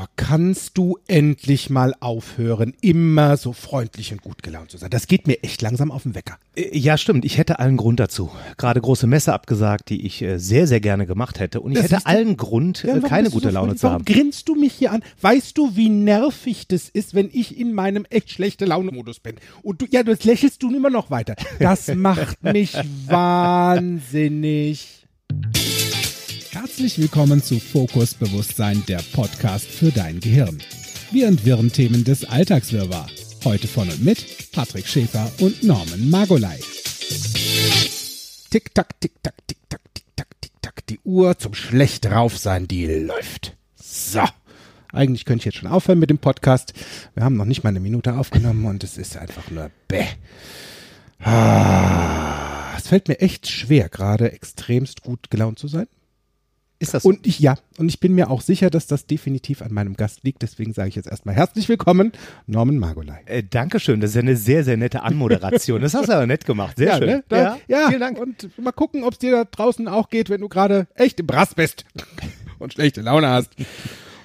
Gregor, kannst du endlich mal aufhören, immer so freundlich und gut gelaunt zu sein? Das geht mir echt langsam auf den Wecker. Äh, Ja, stimmt. Ich hätte allen Grund dazu. Gerade große Messe abgesagt, die ich äh, sehr, sehr gerne gemacht hätte. Und ich Das hätte allen Grund, Ja, äh, warum keine gute so Laune zu warum haben. grinst du mich hier an? Weißt du, wie nervig das ist, wenn ich in meinem echt schlechte Laune-Modus bin? Und du, ja, das lächelst du immer noch weiter. Das macht mich wahnsinnig. Herzlich willkommen zu Fokus Bewusstsein, der Podcast für dein Gehirn. Wir entwirren Themen des Alltagswirrwarr. Heute von und mit Patrick Schäfer und Norman Magolai. Tick-Tack, Tick-Tack, Tick-Tack, Tick-Tack, Tick-Tack. Die Uhr zum schlecht drauf sein, die läuft. So. Eigentlich könnte ich jetzt schon aufhören mit dem Podcast. Wir haben noch nicht mal eine Minute aufgenommen und es ist einfach nur bäh. Ah, es fällt mir echt schwer, gerade extremst gut gelaunt zu sein. Ist das so? Und ich, ja, und ich bin mir auch sicher, dass das definitiv an meinem Gast liegt. Deswegen sage ich jetzt erstmal herzlich willkommen, Norman Margolai. Äh, Dankeschön, das ist ja eine sehr, sehr nette Anmoderation. Das hast du aber nett gemacht. Sehr ja, schön. Ne? Da, ja, ja, vielen Dank. Und mal gucken, ob es dir da draußen auch geht, wenn du gerade echt im Brass bist und schlechte Laune hast.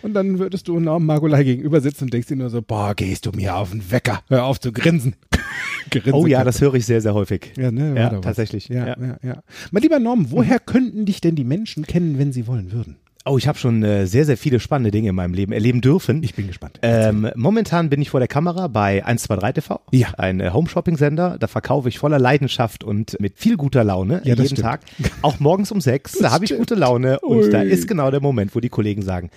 Und dann würdest du Norman Margolai gegenüber sitzen und denkst dir nur so, boah, gehst du mir auf den Wecker. Hör auf zu grinsen. Grinsen Oh ja, das höre ich sehr, sehr häufig. ja, ne, Ja, tatsächlich. Ja, Ja. ja, ja. Mein lieber Norman, woher könnten dich denn die Menschen kennen, wenn sie wollen würden? Oh, ich habe schon äh, sehr, sehr viele spannende Dinge in meinem Leben erleben dürfen. Ich bin gespannt. Ähm, momentan bin ich vor der Kamera bei 123 TV, Ja. ein äh, Home-Shopping-Sender. Da verkaufe ich voller Leidenschaft und mit viel guter Laune Ja, jeden stimmt. Tag. Auch morgens um sechs, da habe ich gute Laune und da ist genau der Moment, wo die Kollegen sagen,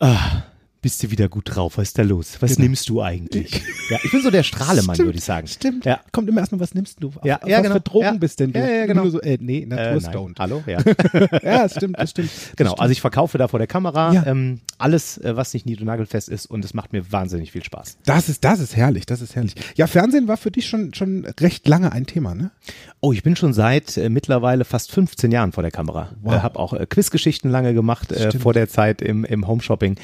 ah, bist du wieder gut drauf, was ist da los? Was Genau. nimmst du eigentlich? ja, ich bin so der Strahlemann, Stimmt, würde ich sagen. Stimmt. Ja. Kommt immer erstmal, was nimmst du? Auf, Ja, auf ja, was genau. für Drogen Ja. bist denn du? Ja, ja, genau. Nur so, äh, nee, Äh, Natur nein. stoned. Hallo, ja. ja, das stimmt, das stimmt. Das Genau, stimmt. also ich verkaufe da vor der Kamera Ja. ähm, alles, äh, was nicht nied- und nagelfest ist und es macht mir wahnsinnig viel Spaß. Das ist, das ist herrlich, das ist herrlich. Ja, Fernsehen war für dich schon, schon recht lange ein Thema, ne? Oh, ich bin schon seit äh, mittlerweile fast 15 Jahren vor der Kamera. Wow. Äh, habe auch äh, Quizgeschichten lange gemacht äh, vor der Zeit im, im Home-Shopping.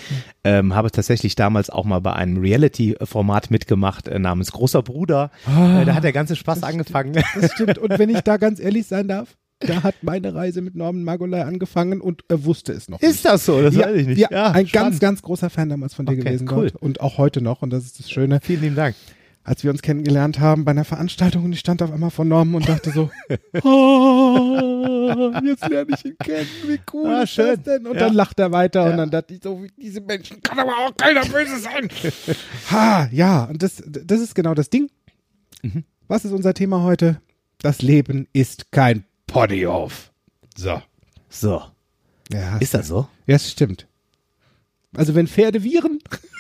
Ähm, habe tatsächlich damals auch mal bei einem Reality-Format mitgemacht äh, namens Großer Bruder. Äh, da hat der ganze Spaß angefangen. Das stimmt. Und wenn ich da ganz ehrlich sein darf, da hat meine Reise mit Norman Margolai angefangen und er wusste es noch nicht. Ist das so? Das ja, weiß ich nicht. Ja, ein ganz, spannend. ganz großer Fan damals von dir Okay, gewesen cool. dort und auch heute noch. Und das ist das Schöne, Vielen lieben Dank. Als wir uns kennengelernt haben bei einer Veranstaltung und ich stand auf einmal vor Norman und dachte so, oh, jetzt lerne ich ihn kennen, wie cool Ah, ist schön. das denn? Und Ja. dann lacht er weiter und Ja. dann dachte ich so, wie diese Menschen kann aber auch keiner böse sein. ha, ja, und das, das ist genau das Ding. Mhm. Was ist unser Thema heute? Das Leben ist kein Ponyhof. So. So, Ja, ist das so? ja, es stimmt. Also wenn Pferde wieren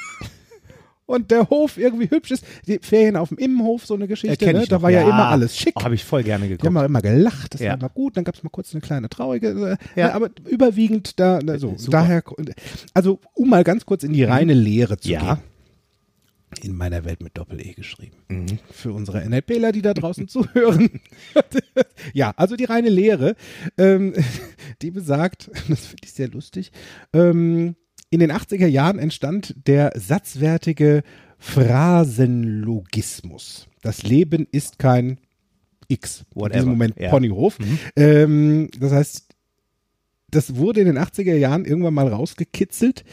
und der Hof irgendwie hübsch ist, die Ferien auf dem Immenhof, so eine Geschichte, ne? da war ja, immer alles schick. Oh, habe ich voll gerne Die geguckt. haben auch immer gelacht, das Ja. war immer gut, dann gab es mal kurz eine kleine traurige, äh, Ja. ne, aber überwiegend da, da so. Super. Daher, also um mal ganz kurz in die reine Lehre zu Ja. gehen. In meiner Welt mit Doppel-E geschrieben. Mhm. Für unsere NLPler, die da draußen zuhören. ja, also die reine Lehre, ähm, die besagt, das finde ich sehr lustig, ähm, in den 80er Jahren entstand der satzwertige Phrasenlogismus. Das Leben ist kein X. In Whatever. diesem Moment Ja. Ponyhof. Mhm. Ähm, das heißt, das wurde in den 80er Jahren irgendwann mal rausgekitzelt,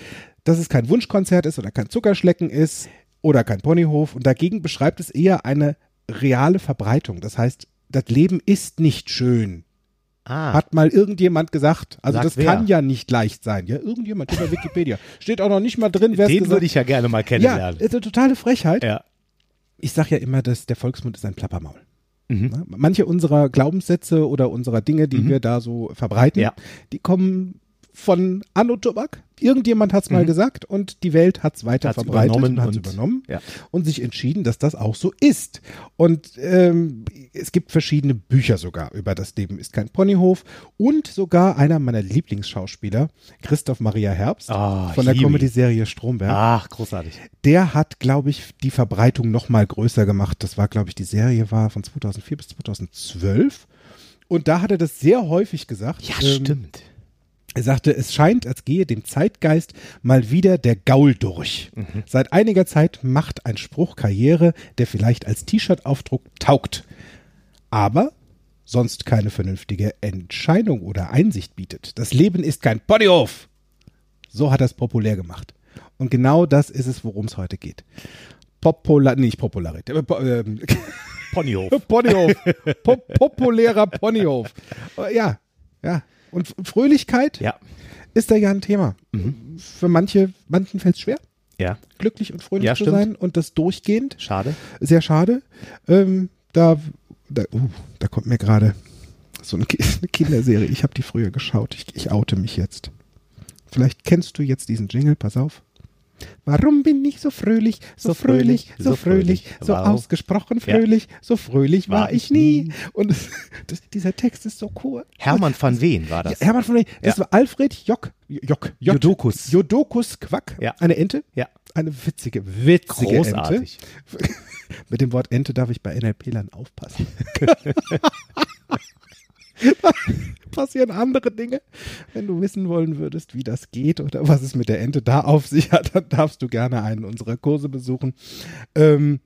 dass es kein Wunschkonzert ist oder kein Zuckerschlecken ist oder kein Ponyhof. Und dagegen beschreibt es eher eine reale Verbreitung. Das heißt, das Leben ist nicht schön. Ah, Hat mal irgendjemand gesagt. Also Sagt das wer? kann ja nicht leicht sein. Ja, irgendjemand über Wikipedia. Steht auch noch nicht mal drin, wer es den würde ich ja gerne mal Ja, kennenlernen. ist eine totale Frechheit. Ja. Ich sage ja immer, dass der Volksmund ist ein Plappermaul. Mhm. Ne? Manche unserer Glaubenssätze oder unserer Dinge, die Mhm. wir da so verbreiten, Ja. die kommen von Anno Tobak. Irgendjemand hat es mal Mhm. gesagt und die Welt hat es weiter Hat's verbreitet übernommen und hat übernommen Ja. und sich entschieden, dass das auch so ist. Und ähm, es gibt verschiedene Bücher sogar über das Leben ist kein Ponyhof und sogar einer meiner Lieblingsschauspieler, Christoph Maria Herbst Ah, von der. Comedy-Serie Stromberg Ach, großartig. der hat, glaube ich, die Verbreitung noch mal größer gemacht. Das war, glaube ich, die Serie war von 2004 bis 2012. Und da hat er das sehr häufig gesagt. Ja, Ähm, stimmt. Er sagte, es scheint, als gehe dem Zeitgeist mal wieder der Gaul durch. Mhm. Seit einiger Zeit macht ein Spruch Karriere, der vielleicht als T-Shirt-Aufdruck taugt, aber sonst keine vernünftige Entscheidung oder Einsicht bietet. Das Leben ist kein Ponyhof. So hat er es populär gemacht. Und genau das ist es, worum es heute geht. Popular, nicht Popularität, äh, po- ähm, Ponyhof. Ponyhof. Po populärer Ponyhof. Äh, Ja, ja. Und Fröhlichkeit Ja, ist da ja ein Thema. Mhm. Für manche, manchen fällt es schwer, ja, glücklich und fröhlich Ja, zu stimmt. sein und das durchgehend. schade. Sehr schade. Ähm, da, da, uh, da kommt mir gerade so eine, eine Kinderserie. Ich habe die früher geschaut. Ich, ich oute mich jetzt. Vielleicht kennst du jetzt diesen Jingle. Pass auf. Warum bin ich so fröhlich, so, So fröhlich, fröhlich, so fröhlich, fröhlich? so Warum? ausgesprochen fröhlich, so fröhlich war, War ich nie. nie. Und das, das, dieser Text ist so cool. Hermann van Ween war das. Ja, Hermann von Ween. Das Ja. war Alfred Jock. Jock. J- Jodokus. Jodokus Quack. Ja. Eine Ente. Ja. Eine witzige, witzige Großartig. Ente. Mit dem Wort Ente darf ich bei NLP-Lern aufpassen. Passieren andere Dinge. Wenn du wissen wollen würdest, wie das geht oder was es mit der Ente da auf sich hat, dann darfst du gerne einen unserer Kurse besuchen. Ähm,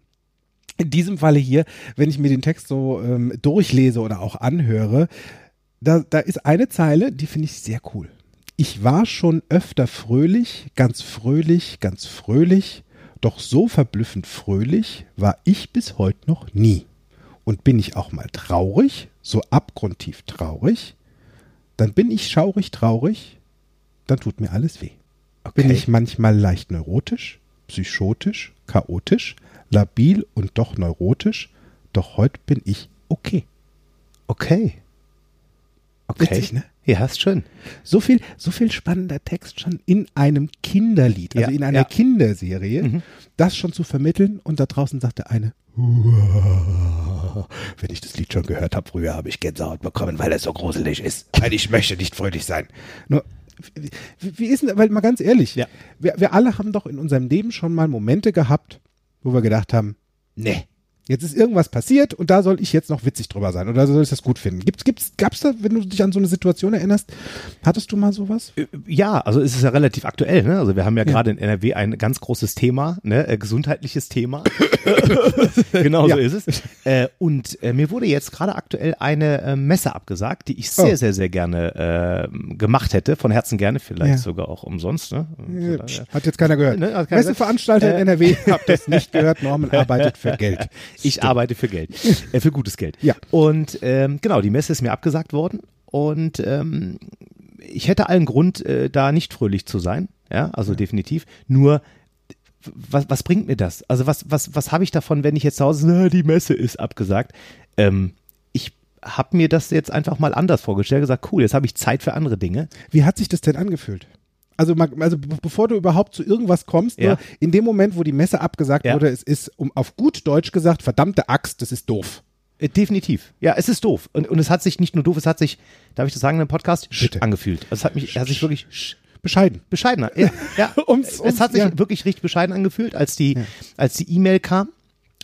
in diesem Falle hier, wenn ich mir den Text so ähm, durchlese oder auch anhöre, da, da ist eine Zeile, die finde ich sehr cool. Ich war schon öfter fröhlich, ganz fröhlich, ganz fröhlich, doch so verblüffend fröhlich war ich bis heute noch nie. Und bin ich auch mal traurig, so abgrundtief traurig, dann bin ich schaurig traurig, dann tut mir alles weh. Bin Okay. ich manchmal leicht neurotisch, psychotisch, chaotisch, labil und doch neurotisch, doch heute bin ich okay. Okay. Okay. Witzig, ne? Ja, ist schön. So viel, so viel spannender Text schon in einem Kinderlied, also Ja, in einer ja. Kinderserie, Mhm. das schon zu vermitteln. Und da draußen sagte eine, wenn ich das Lied schon gehört habe, früher habe ich Gänsehaut bekommen, weil es so gruselig ist. Weil ich möchte nicht fröhlich sein. Nur, wie, wie- wie ist denn, weil mal ganz ehrlich, Ja. wir, wir alle haben doch in unserem Leben schon mal Momente gehabt, wo wir gedacht haben, nee, jetzt ist irgendwas passiert und da soll ich jetzt noch witzig drüber sein oder soll ich das gut finden. Gibt's, gibt's, gab's da, wenn du dich an so eine Situation erinnerst, hattest du mal sowas? Äh, Ja, also es ist ja relativ aktuell. Ne? Also wir haben ja, Ja. gerade in NRW ein ganz großes Thema, ne? äh, gesundheitliches Thema. genau Ja. so ist es. Äh, und äh, mir wurde jetzt gerade aktuell eine äh, Messe abgesagt, die ich sehr, Oh. sehr, sehr gerne äh, gemacht hätte. Von Herzen gerne, vielleicht Ja. sogar auch umsonst. Ne? Ja, Hat jetzt keiner gehört. Ne, keiner Messeveranstalter in. NRW, habt das nicht gehört. Norman arbeitet für Geld. Ich arbeite für Geld, äh, für gutes Geld. Ja. Und ähm, genau, die Messe ist mir abgesagt worden und ähm, ich hätte allen Grund, äh, da nicht fröhlich zu sein. Ja, also definitiv. Nur was, was bringt mir das? Also was, was, was habe ich davon, wenn ich jetzt zu Hause, na, die Messe ist abgesagt? Ähm, ich habe mir das jetzt einfach mal anders vorgestellt, gesagt, cool, jetzt habe ich Zeit für andere Dinge. Wie hat sich das denn angefühlt? Also, also be- bevor du überhaupt zu irgendwas kommst, Ja. nur in dem Moment, wo die Messe abgesagt Ja. wurde, es ist, um auf gut Deutsch gesagt, verdammte Axt, das ist doof. Äh, Definitiv. Ja, es ist doof. Und, und es hat sich nicht nur doof, es hat sich, darf ich das sagen in einem Podcast, Bitte. angefühlt. Also es hat mich, es hat sich wirklich sch Bescheiden. bescheidener. Ja, ja. Ums- ums- es hat sich ja. wirklich richtig bescheiden angefühlt, als die, als die E-Mail kam,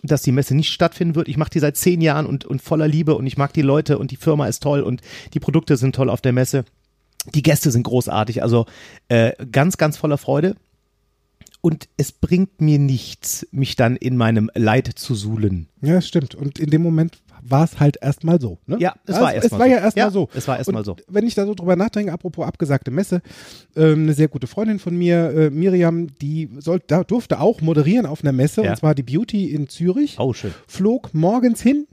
dass die Messe nicht stattfinden wird. Ich mache die seit zehn Jahren und, und voller Liebe und ich mag die Leute und die Firma ist toll und die Produkte sind toll auf der Messe. Die Gäste sind großartig, also äh, ganz, ganz voller Freude. Und es bringt mir nichts, mich dann in meinem Leid zu suhlen. Ja, das stimmt. Und in dem Moment war es halt erstmal so. Ne? Ja, es war erst Es mal war so. ja erstmal Ja, so. es war erst mal Und so. Wenn ich da so drüber nachdenke, apropos abgesagte Messe, ähm, eine sehr gute Freundin von mir, äh, Miriam, die soll, da durfte auch moderieren auf einer Messe, Ja. und zwar die Beauty in Zürich. Oh, schön. flog morgens hin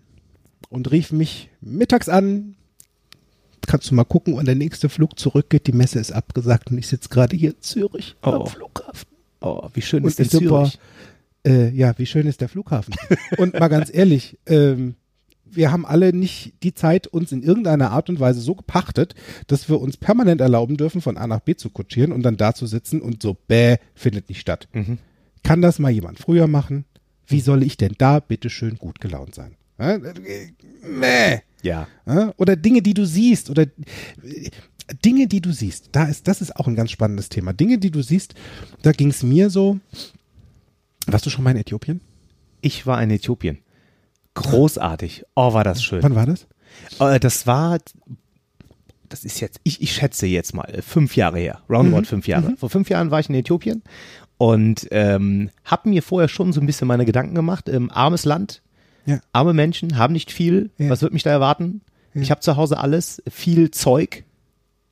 und rief mich mittags an. Kannst du mal gucken, wann der nächste Flug zurückgeht? Die Messe ist abgesagt und ich sitze gerade hier in Zürich Oh. am Flughafen. Oh, wie schön Und ist denn Zürich? Äh, ja, wie schön ist der Flughafen? und mal ganz ehrlich, ähm, wir haben alle nicht die Zeit uns in irgendeiner Art und Weise so gepachtet, dass wir uns permanent erlauben dürfen, von A nach B zu kutschieren und dann da zu sitzen und so, bäh, findet nicht statt. Mhm. Kann das mal jemand früher machen? Wie soll ich denn da bitte schön gut gelaunt sein? Mäh. Ja. Oder Dinge, die du siehst, oder Dinge, die du siehst. Da ist, das ist auch ein ganz spannendes Thema. Dinge, die du siehst, da ging es mir so. Warst du schon mal in Äthiopien? Ich war in Äthiopien. Großartig. Oh, war das schön. Wann war das? Äh, das war, das ist jetzt, ich, ich schätze jetzt mal, äh, fünf Jahre her. Roundabout fünf Jahre. Vor fünf Jahren war ich in Äthiopien und ähm, habe mir vorher schon so ein bisschen meine Gedanken gemacht. Ähm, armes Land, Ja. arme Menschen, haben nicht viel. Ja. Was wird mich da erwarten? Ich habe zu Hause alles, viel Zeug,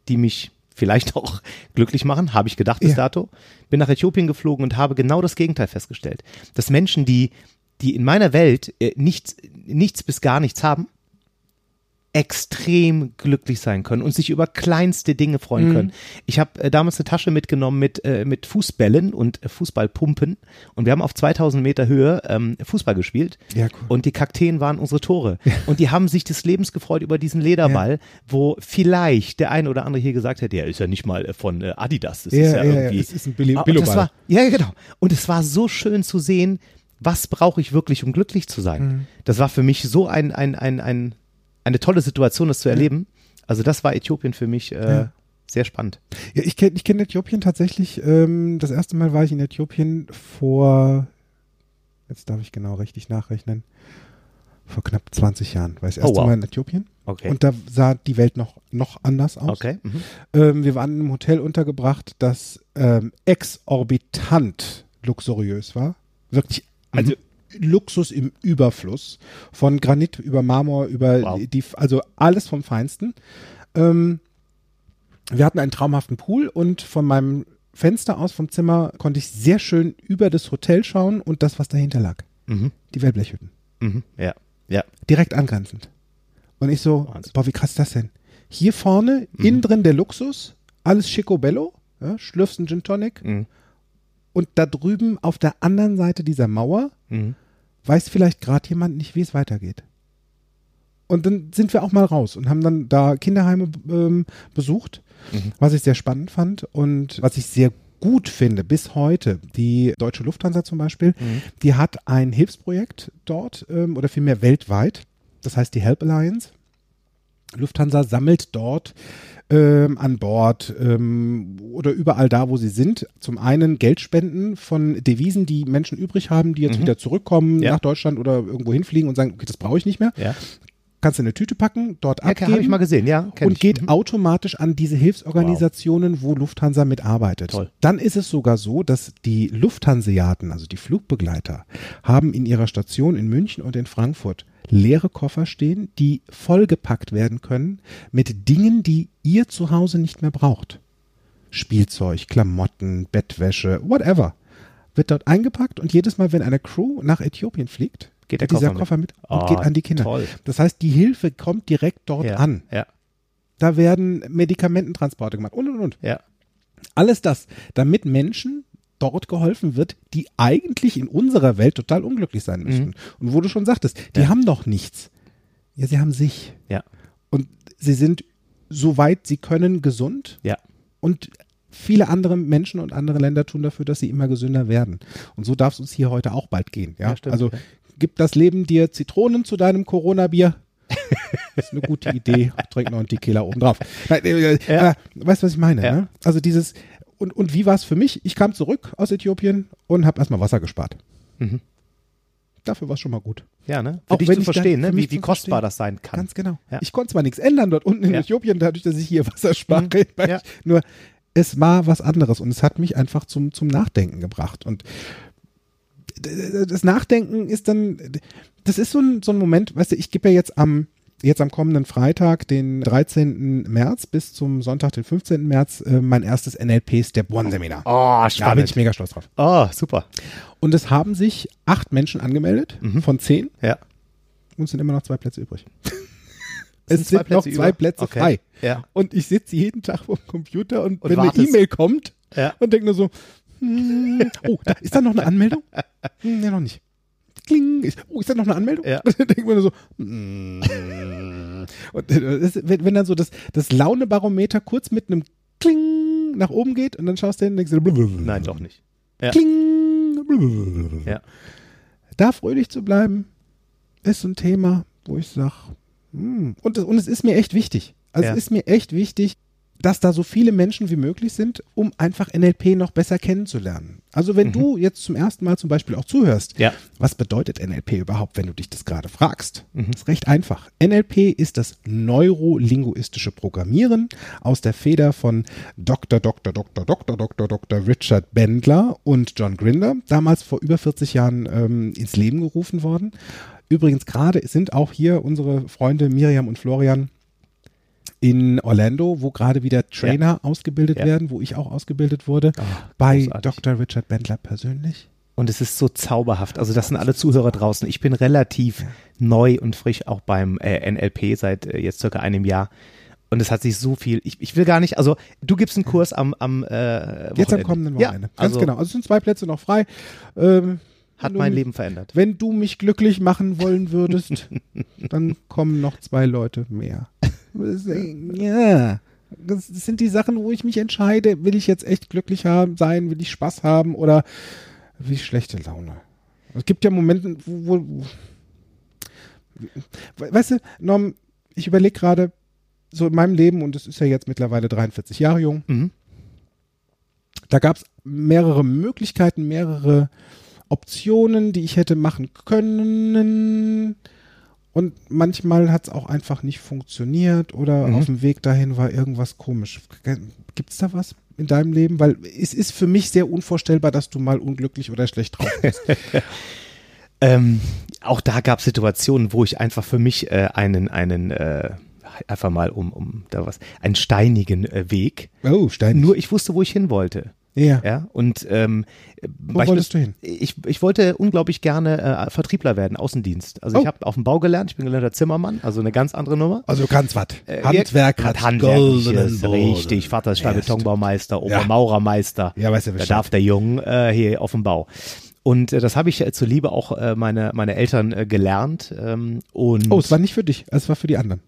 die mich vielleicht auch glücklich machen, habe ich gedacht bis Ja. dato. Bin nach Äthiopien geflogen und habe genau das Gegenteil festgestellt. Dass Menschen, die, die in meiner Welt äh, nichts, nichts bis gar nichts haben, extrem glücklich sein können und sich über kleinste Dinge freuen können. Ich habe äh, damals eine Tasche mitgenommen mit, äh, mit Fußbällen und äh, Fußballpumpen und wir haben auf 2000 Meter Höhe ähm, Fußball gespielt Ja, cool. und die Kakteen waren unsere Tore und die haben sich des Lebens gefreut über diesen Lederball, wo vielleicht der eine oder andere hier gesagt hätte, ja, ist ja nicht mal äh, von äh, Adidas, das ist Ja, ja, ja, ja, irgendwie. es ist ein Billi- Ah, und Billoball. das ja, ja, genau. Und es war so schön zu sehen, was brauche ich wirklich, um glücklich zu sein. Mhm. Das war für mich so ein, ein, ein, ein, eine tolle Situation, das zu erleben. Also das war Äthiopien für mich äh, Ja. sehr spannend. Ja, ich kenne ich kenn Äthiopien tatsächlich. Ähm, das erste Mal war ich in Äthiopien vor, jetzt darf ich genau richtig nachrechnen, vor knapp 20 Jahren war ich das Oh, erste wow. Mal in Äthiopien. Okay. Und da sah die Welt noch, noch anders aus. okay. Mhm. Ähm, wir waren in einem Hotel untergebracht, das ähm, exorbitant luxuriös war. Wirklich, also Luxus im Überfluss. Von Granit über Marmor, über Wow. die, also alles vom Feinsten. Ähm, wir hatten einen traumhaften Pool und von meinem Fenster aus vom Zimmer konnte ich sehr schön über das Hotel schauen und das, was dahinter lag. Mhm. Die Wellblechhütten. Mhm. Ja. Ja. Direkt angrenzend. Und ich so, Wahnsinn. boah, wie krass ist das denn? Hier vorne, Mhm. innen drin der Luxus, alles Schicobello, ja, schlürfst Gin Tonic Mhm. Und da drüben auf der anderen Seite dieser Mauer Mhm. weiß vielleicht gerade jemand nicht, wie es weitergeht. Und dann sind wir auch mal raus und haben dann da Kinderheime ähm, besucht, Mhm. was ich sehr spannend fand und was ich sehr gut finde bis heute. Die Deutsche Lufthansa zum Beispiel, Mhm. die hat ein Hilfsprojekt dort ähm, oder vielmehr weltweit, das heißt die Help Alliance. Lufthansa sammelt dort ähm, an Bord ähm, oder überall da, wo sie sind, zum einen Geldspenden von Devisen, die Menschen übrig haben, die jetzt Mhm. wieder zurückkommen Ja. nach Deutschland oder irgendwo hinfliegen und sagen, okay, das brauche ich nicht mehr. Ja. Kannst du in eine Tüte packen, dort Ja, abgeben habe ich mal gesehen, ja. und ich. geht Mhm. automatisch an diese Hilfsorganisationen, wo Lufthansa mitarbeitet. Toll. Dann ist es sogar so, dass die Lufthanseaten, also die Flugbegleiter, haben in ihrer Station in München und in Frankfurt leere Koffer stehen, die vollgepackt werden können mit Dingen, die ihr zu Hause nicht mehr braucht. Spielzeug, Klamotten, Bettwäsche, whatever. Wird dort eingepackt und jedes Mal, wenn eine Crew nach Äthiopien fliegt, Geht der dieser Koffer Koffer mit. mit, und Ah, geht an die Kinder. toll. Das heißt, die Hilfe kommt direkt dort ja. an. Ja. Da werden Medikamententransporte gemacht und und und. Ja. Alles das, damit Menschen dort geholfen wird, die eigentlich in unserer Welt total unglücklich sein müssten. Und wo du schon sagtest, die Mhm. Ja. haben doch nichts. Ja, sie haben sich. Ja. Und sie sind, soweit sie können, gesund. Ja. Und viele andere Menschen und andere Länder tun dafür, dass sie immer gesünder werden. Und so darf es uns hier heute auch bald gehen. Ja, Ja, stimmt. also gibt das Leben dir Zitronen zu deinem Corona-Bier? Das ist eine gute Idee. Trink noch einen Tequila oben drauf. Nein, äh, Ja. äh, weißt du, was ich meine? Ja. Ne? Also dieses, und, und wie war es für mich? Ich kam zurück aus Äthiopien und habe erstmal Wasser gespart. Mhm. dafür war es schon mal gut. Ja, ne? Für Auch dich wenn zu ich dann- verstehen, für ne? Wie, wie kostbar verstehen. das sein kann. Ganz genau. Ja. Ich konnte zwar nichts ändern dort unten in Ja. Äthiopien, dadurch, dass ich hier Wasser spare, Mhm. Ja. nur es war was anderes und es hat mich einfach zum, zum Nachdenken gebracht. Und das Nachdenken ist dann, das ist so ein, so ein Moment, weißt du, ich gebe ja jetzt am, jetzt am kommenden Freitag, den 13. März bis zum Sonntag, den 15. März, äh, mein erstes NLP Step One Seminar. Oh, Da bin ich mega stolz drauf. Oh, super. Und es haben sich acht Menschen angemeldet Mhm. von zehn Ja. und es sind immer noch zwei Plätze übrig. Es sind sind noch Plätze zwei über? Plätze Okay. frei. Ja. Und ich sitze jeden Tag vor dem Computer und, Und wenn wartest. eine E-Mail kommt Ja. und denke nur so, hm, oh, da, ist da noch eine Anmeldung? Hm, nee, noch nicht. Kling. Ist, oh, ist da noch eine Anmeldung? Ja. Und dann mir nur so, hm. und äh, das, wenn, wenn dann so das, das Launebarometer kurz mit einem Kling nach oben geht und dann schaust du hin und denkst du, Nein, doch nicht. Ja. Kling. Ja. Da fröhlich zu bleiben, ist ein Thema, wo ich sage, und, es- und es ist mir echt wichtig. Also Ja. es ist mir echt wichtig, dass da so viele Menschen wie möglich sind, um einfach NLP noch besser kennenzulernen. Also wenn du jetzt zum ersten Mal zum Beispiel auch zuhörst, Mhm. Ja. was bedeutet NLP überhaupt, wenn du dich das gerade fragst? Mhm. Das ist recht einfach. NLP ist das neurolinguistische Programmieren aus der Feder von Dr. Dr. Dr. Dr. Dr. Dr. Richard Bendler und John Grinder, damals vor über 40 Jahren ähm, ins Leben gerufen worden. Übrigens gerade sind auch hier unsere Freunde Miriam und Florian in Orlando, wo gerade wieder Trainer ausgebildet Ja. werden, wo ich auch ausgebildet wurde, Ah, bei großartig. Dr. Richard Bendler persönlich. Und es ist so zauberhaft. Also das sind alle Zuhörer draußen. Ich bin relativ neu und frisch auch beim äh, NLP seit äh, jetzt circa einem Jahr. Und es hat sich so viel. Ich, ich will gar nicht. Also du gibst einen Kurs am am äh, Jetzt am Wochenende. kommenden Ja, Wochenende. Ganz also genau. Also es sind zwei Plätze noch frei. Ähm, Hat du mein mich- Leben verändert. Wenn du mich glücklich machen wollen würdest, dann kommen noch zwei Leute mehr. Ja. Das sind die Sachen, wo ich mich entscheide, will ich jetzt echt glücklich haben, sein, will ich Spaß haben oder will ich schlechte Laune. Es gibt ja Momente, wo, wo We- weißt du, Norm, ich überlege gerade so in meinem Leben, und es ist ja jetzt mittlerweile 43 Jahre jung, Mhm. da gab es mehrere Möglichkeiten, mehrere Optionen, die ich hätte machen können. Und manchmal hat es auch einfach nicht funktioniert oder Mhm. auf dem Weg dahin war irgendwas komisch. Gibt es da was in deinem Leben? Weil es ist für mich sehr unvorstellbar, dass du mal unglücklich oder schlecht drauf bist. Ähm, auch da gab es Situationen, wo ich einfach für mich äh, einen einen äh, einfach mal um um da was einen steinigen äh, Weg. oh, Stein. Nur ich wusste, wo ich hin wollte. Ja. Ja, und ähm, Wo wolltest du hin? Ich, ich wollte unglaublich gerne äh, Vertriebler werden, Außendienst. Also Oh. ich habe auf dem Bau gelernt, ich bin gelernter Zimmermann, also eine ganz andere Nummer. Also du kannst was. Äh, Handwerk ja, hat Handwerkliches, richtig. Vater ist. Betonbaumeister, Opa Ja. Maurermeister. Ja, weißt du Da darf der Junge äh, hier auf dem Bau. Und äh, das habe ich äh, zuliebe auch äh, meine, meine Eltern äh, gelernt. Ähm, und Oh, es war nicht für dich, es war für die anderen.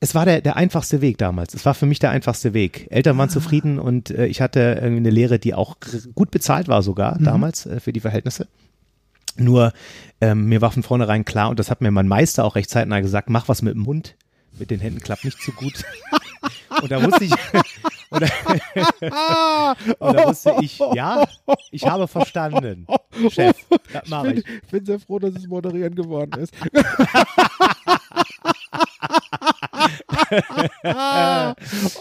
Es war der, der einfachste Weg damals. Es war für mich der einfachste Weg. Eltern Ah. waren zufrieden und äh, ich hatte irgendwie eine Lehre, die auch gut bezahlt war Mhm. sogar damals äh, für die Verhältnisse. Nur ähm, mir war von vornherein klar, und das hat mir mein Meister auch recht zeitnah gesagt, mach was mit dem Mund. Mit den Händen klappt nicht so gut. und da wusste ich, und da, und da wusste ich, ja, ich habe verstanden. Chef, das mache ich. Ich bin sehr froh, dass es moderieren geworden ist.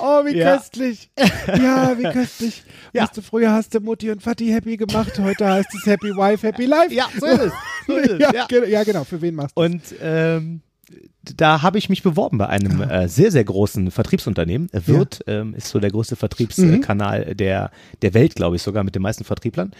oh, wie Ja. köstlich. Ja, wie köstlich. Ja. Weißt du, früher hast du Mutti und Vati happy gemacht, heute heißt es Happy Wife, Happy Life. Ja, so ist es. So ist es. ja, ja. ja, genau. Für wen machst du Und ähm, da habe ich mich beworben bei einem äh, sehr, sehr großen Vertriebsunternehmen. Wirt ähm, ist so der größte Vertriebskanal der, der Welt, glaube ich, sogar mit den meisten Vertrieblern.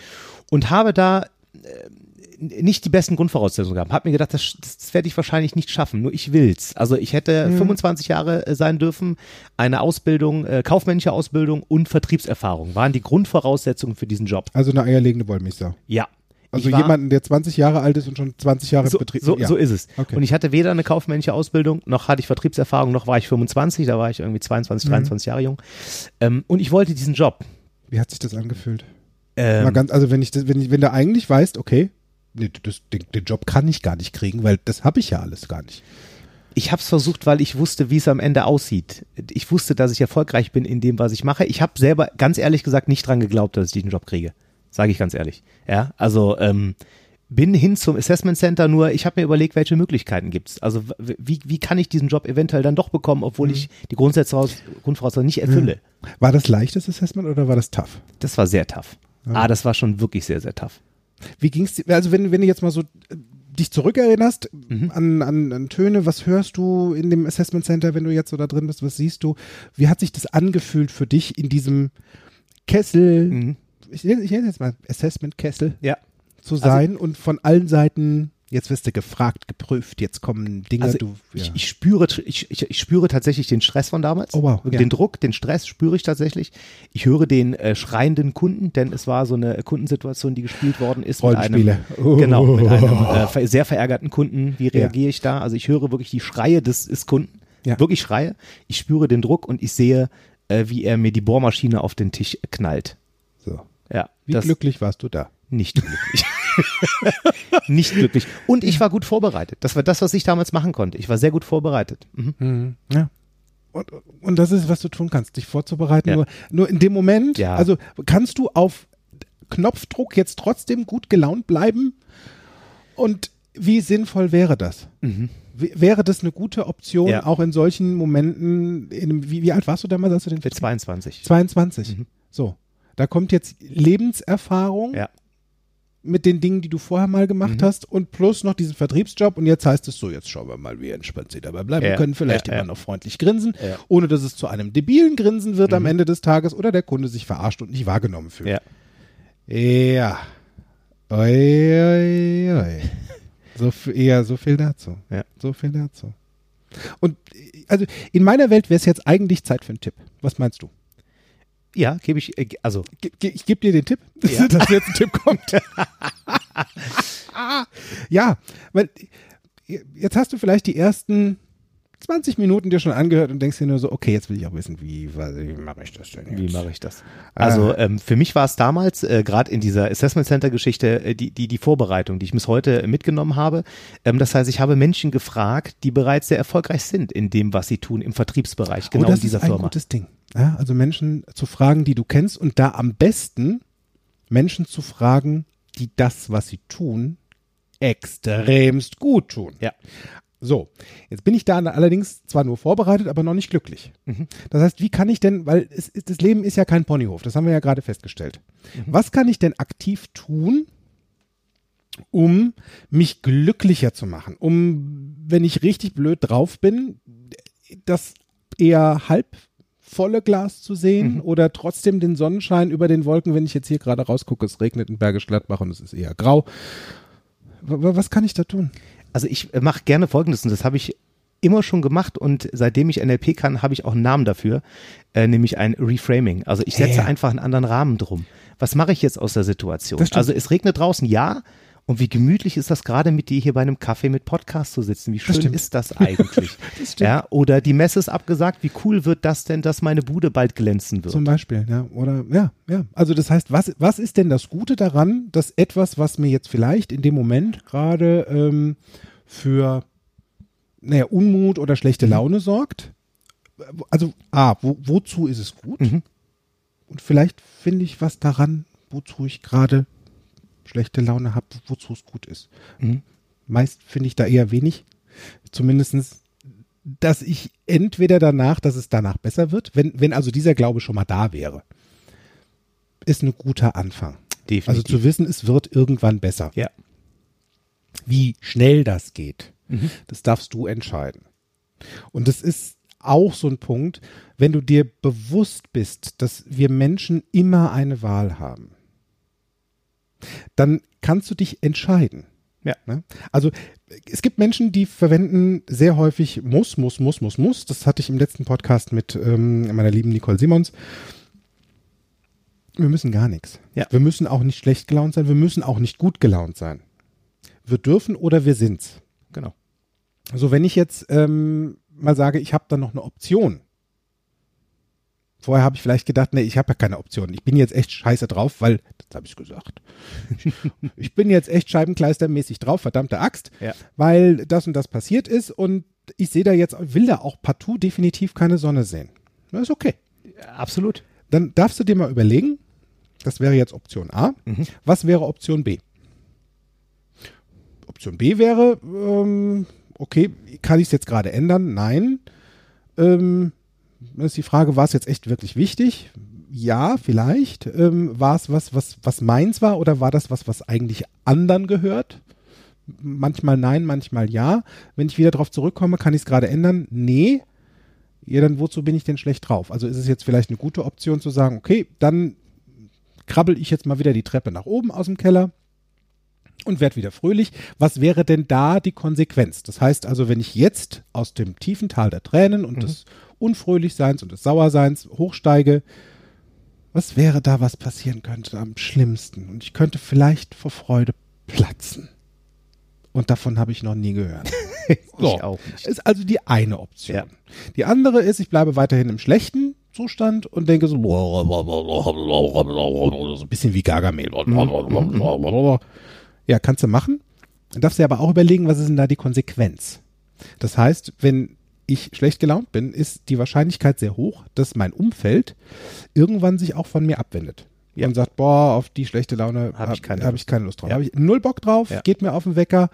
Und habe da äh, nicht die besten Grundvoraussetzungen gehabt. Habe mir gedacht, das, das werde ich wahrscheinlich nicht schaffen. Nur ich will's. Also ich hätte 25 Jahre äh, sein dürfen, eine Ausbildung, äh, kaufmännische Ausbildung und Vertriebserfahrung waren die Grundvoraussetzungen für diesen Job. Also eine eierlegende Wollmilchsau. Ja. Also war- jemanden, der 20 Jahre alt ist und schon 20 Jahre so, Betrieb. so, ja. so ist es. Okay. Und ich hatte weder eine kaufmännische Ausbildung, noch hatte ich Vertriebserfahrung, noch war ich 25, da war ich irgendwie Mhm. 22, 23 Jahre jung. Ähm, und ich wollte diesen Job. Wie hat sich das angefühlt? Ähm, ganz, also wenn ich das, wenn ich, wenn du eigentlich weißt, okay, nee, das, den, den Job kann ich gar nicht kriegen, weil das habe ich ja alles gar nicht. ich habe es versucht, weil ich wusste, wie es am Ende aussieht. Ich wusste, dass ich erfolgreich bin in dem, was ich mache. Ich habe selber ganz ehrlich gesagt nicht dran geglaubt, dass ich diesen Job kriege. Sage ich ganz ehrlich. Ja, also ähm, bin hin zum Assessment Center, nur ich habe mir überlegt, welche Möglichkeiten gibt's. Also w- wie, wie kann ich diesen Job eventuell dann doch bekommen, obwohl ich die Grundvoraussetzungen nicht erfülle. War das leichtes Assessment oder war das tough? Das war sehr tough. Ah, das war schon wirklich sehr, sehr tough. Wie ging's dir, also wenn, wenn du jetzt mal so äh, dich zurückerinnerst Mhm. an, an, an Töne, was hörst du in dem Assessment Center, wenn du jetzt so da drin bist, was siehst du? Wie hat sich das angefühlt für dich in diesem Kessel, Mhm. ich, nenne- ich nenne jetzt mal Assessment Kessel Ja. zu sein und von allen Seiten, jetzt wirst du gefragt, geprüft, jetzt kommen Dinge, Also du, ja. ich, ich, spüre, ich, ich, ich spüre tatsächlich den Stress von damals. Oh, wow, ja. Den Druck, den Stress spüre ich tatsächlich. Ich höre den äh, schreienden Kunden, denn es war so eine Kundensituation, die gespielt worden ist. Mit einem, Genau, mit einem äh, ver- sehr verärgerten Kunden. Wie reagiere ich da? Also ich höre wirklich die Schreie des, des Kunden. Ja. Wirklich Schreie. Ich spüre den Druck und ich sehe, äh, wie er mir die Bohrmaschine auf den Tisch knallt. so. Ja, Wie glücklich warst du da? nicht glücklich. nicht glücklich. Und ich war gut vorbereitet. Das war das, was ich damals machen konnte. Ich war sehr gut vorbereitet. Mhm. Ja. Und, und das ist, was du tun kannst, dich vorzubereiten. Ja. Nur, nur in dem Moment, Ja. also kannst du auf Knopfdruck jetzt trotzdem gut gelaunt bleiben? Und wie sinnvoll wäre das? W- Wäre das eine gute Option, Mhm. Ja. auch in solchen Momenten? In, einem- wie, wie alt warst du damals, als du den Mit 22. 22. So, da kommt jetzt Lebenserfahrung. Ja. Mit den Dingen, die du vorher mal gemacht Mhm. hast und plus noch diesen Vertriebsjob und jetzt heißt es so, jetzt schauen wir mal, wie entspannt sie dabei bleiben Ja, können, vielleicht ja, immer ja. noch freundlich grinsen, ohne dass es zu einem debilen Grinsen wird am Mhm. Ende des Tages oder der Kunde sich verarscht und nicht wahrgenommen fühlt. Ja. Ja. Oi, oi, oi. So, ja, so viel dazu. Ja. So viel dazu. Und äh, also in meiner Welt wäre es jetzt eigentlich Zeit für einen Tipp. Was meinst du? Ja, gebe ich, äh, also Ge ich gebe dir den Tipp, Ja. dass jetzt ein Tipp kommt. ja, weil jetzt hast du vielleicht die ersten 20 Minuten dir schon angehört und denkst dir nur so, okay, jetzt will ich auch wissen, wie, wie mache ich das denn jetzt? Wie mache ich das? Also Ah. ähm, für mich war es damals, äh, gerade in dieser Assessment Center Geschichte, äh, die, die, die Vorbereitung, die ich bis heute äh, mitgenommen habe. Ähm, das heißt, ich habe Menschen gefragt, die bereits sehr erfolgreich sind in dem, was sie tun im Vertriebsbereich, genau oh, das in dieser ist ein Firma. gutes Ding. Ja, also Menschen zu fragen, die du kennst und da am besten Menschen zu fragen, die das, was sie tun, extremst gut tun. Ja. So, jetzt bin ich da allerdings zwar nur vorbereitet, aber noch nicht glücklich. Mhm. Das heißt, wie kann ich denn, weil es, das Leben ist ja kein Ponyhof, das haben wir ja gerade festgestellt. Mhm. Was kann ich denn aktiv tun, um mich glücklicher zu machen? Um, wenn ich richtig blöd drauf bin, das eher halb volle Glas zu sehen Mhm. oder trotzdem den Sonnenschein über den Wolken, wenn ich jetzt hier gerade rausgucke, es regnet in Bergisch Gladbach und es ist eher grau. W- was kann ich da tun? Also ich mache gerne Folgendes und das habe ich immer schon gemacht und seitdem ich NLP kann, habe ich auch einen Namen dafür, äh, nämlich ein Reframing. Also ich setze Ja. einfach einen anderen Rahmen drum. Was mache ich jetzt aus der Situation? Das. Also es regnet draußen, ja. Und wie gemütlich ist das gerade mit dir hier bei einem Kaffee mit Podcast zu sitzen? Wie schön stimmt. ist das eigentlich? Das ja, oder die Messe ist abgesagt. Wie cool wird das denn, dass meine Bude bald glänzen wird? Zum Beispiel, ja. Oder ja, ja. Also das heißt, was, was ist denn das Gute daran, dass etwas, was mir jetzt vielleicht in dem Moment gerade ähm, für naja, Unmut oder schlechte Mhm. Laune sorgt? Also, A, wo, wozu ist es gut? Mhm. Und vielleicht finde ich was daran, wozu ich gerade schlechte Laune habe, wozu es gut ist. Mhm. Meist finde ich da eher wenig. Zumindestens, dass ich entweder danach, dass es danach besser wird, wenn, wenn also dieser Glaube schon mal da wäre, ist ein guter Anfang. Definitiv. Also zu wissen, es wird irgendwann besser. ja. Wie schnell das geht, Mhm. das darfst du entscheiden. Und das ist auch so ein Punkt, wenn du dir bewusst bist, dass wir Menschen immer eine Wahl haben, dann kannst du dich entscheiden. Ja. Ne? Also es gibt Menschen, die verwenden sehr häufig muss, muss, muss, muss, muss. Das hatte ich im letzten Podcast mit ähm, meiner lieben Nicole Simons. Wir müssen gar nichts. Ja. Wir müssen auch nicht schlecht gelaunt sein. Wir müssen auch nicht gut gelaunt sein. Wir dürfen oder wir sind's. Genau. Also wenn ich jetzt ähm, mal sage, ich habe da noch eine Option. Vorher habe ich vielleicht gedacht, nee, ich habe ja keine Option. Ich bin jetzt echt scheiße drauf, weil, das habe ich gesagt. ich bin jetzt echt scheibenkleistermäßig drauf, verdammte Axt, Ja. weil das und das passiert ist und ich sehe da jetzt, will da auch partout definitiv keine Sonne sehen. Das ist okay. Absolut. Dann darfst du dir mal überlegen, das wäre jetzt Option A, Mhm. was wäre Option B? Option B wäre, ähm, okay, kann ich es jetzt gerade ändern? Nein. Ähm, ist die Frage, war es jetzt echt wirklich wichtig? Ja, vielleicht. Ähm, war es was, was, was meins war oder war das was, was eigentlich anderen gehört? Manchmal nein, manchmal ja. Wenn ich wieder darauf zurückkomme, kann ich es gerade ändern? Nee. Ja, dann wozu bin ich denn schlecht drauf? Also ist es jetzt vielleicht eine gute Option zu sagen, okay, dann krabbel ich jetzt mal wieder die Treppe nach oben aus dem Keller und werde wieder fröhlich. Was wäre denn da die Konsequenz? Das heißt also, wenn ich jetzt aus dem tiefen Tal der Tränen und des Unfröhlichseins und des Sauerseins hochsteige, was wäre da, was passieren könnte am schlimmsten? Und ich könnte vielleicht vor Freude platzen. Und davon habe ich noch nie gehört. So. Ich auch nicht. Ist also die eine Option. Ja. Die andere ist, ich bleibe weiterhin im schlechten Zustand und denke so, so ein bisschen wie Gargamel. Ja, kannst du machen. Dann darfst du aber auch überlegen, was ist denn da die Konsequenz? Das heißt, wenn ich schlecht gelaunt bin, ist die Wahrscheinlichkeit sehr hoch, dass mein Umfeld irgendwann sich auch von mir abwendet. Ja. Und sagt, boah, auf die schlechte Laune Hab ich keine hab Lust. ich keine Lust drauf. Ja. Habe ich null Bock drauf, Ja. geht mir auf den Wecker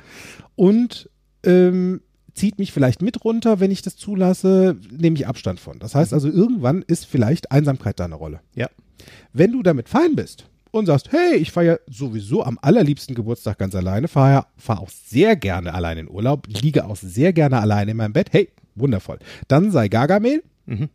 und ähm, zieht mich vielleicht mit runter, wenn ich das zulasse, nehme ich Abstand von. Das heißt also, irgendwann ist vielleicht Einsamkeit da eine Rolle. Ja. Wenn du damit fein bist und sagst, hey, ich feiere sowieso am allerliebsten Geburtstag ganz alleine, fahre fahr auch sehr gerne alleine in Urlaub, liege auch sehr gerne alleine in meinem Bett, hey, wundervoll. Dann sei Gargamel Mhm.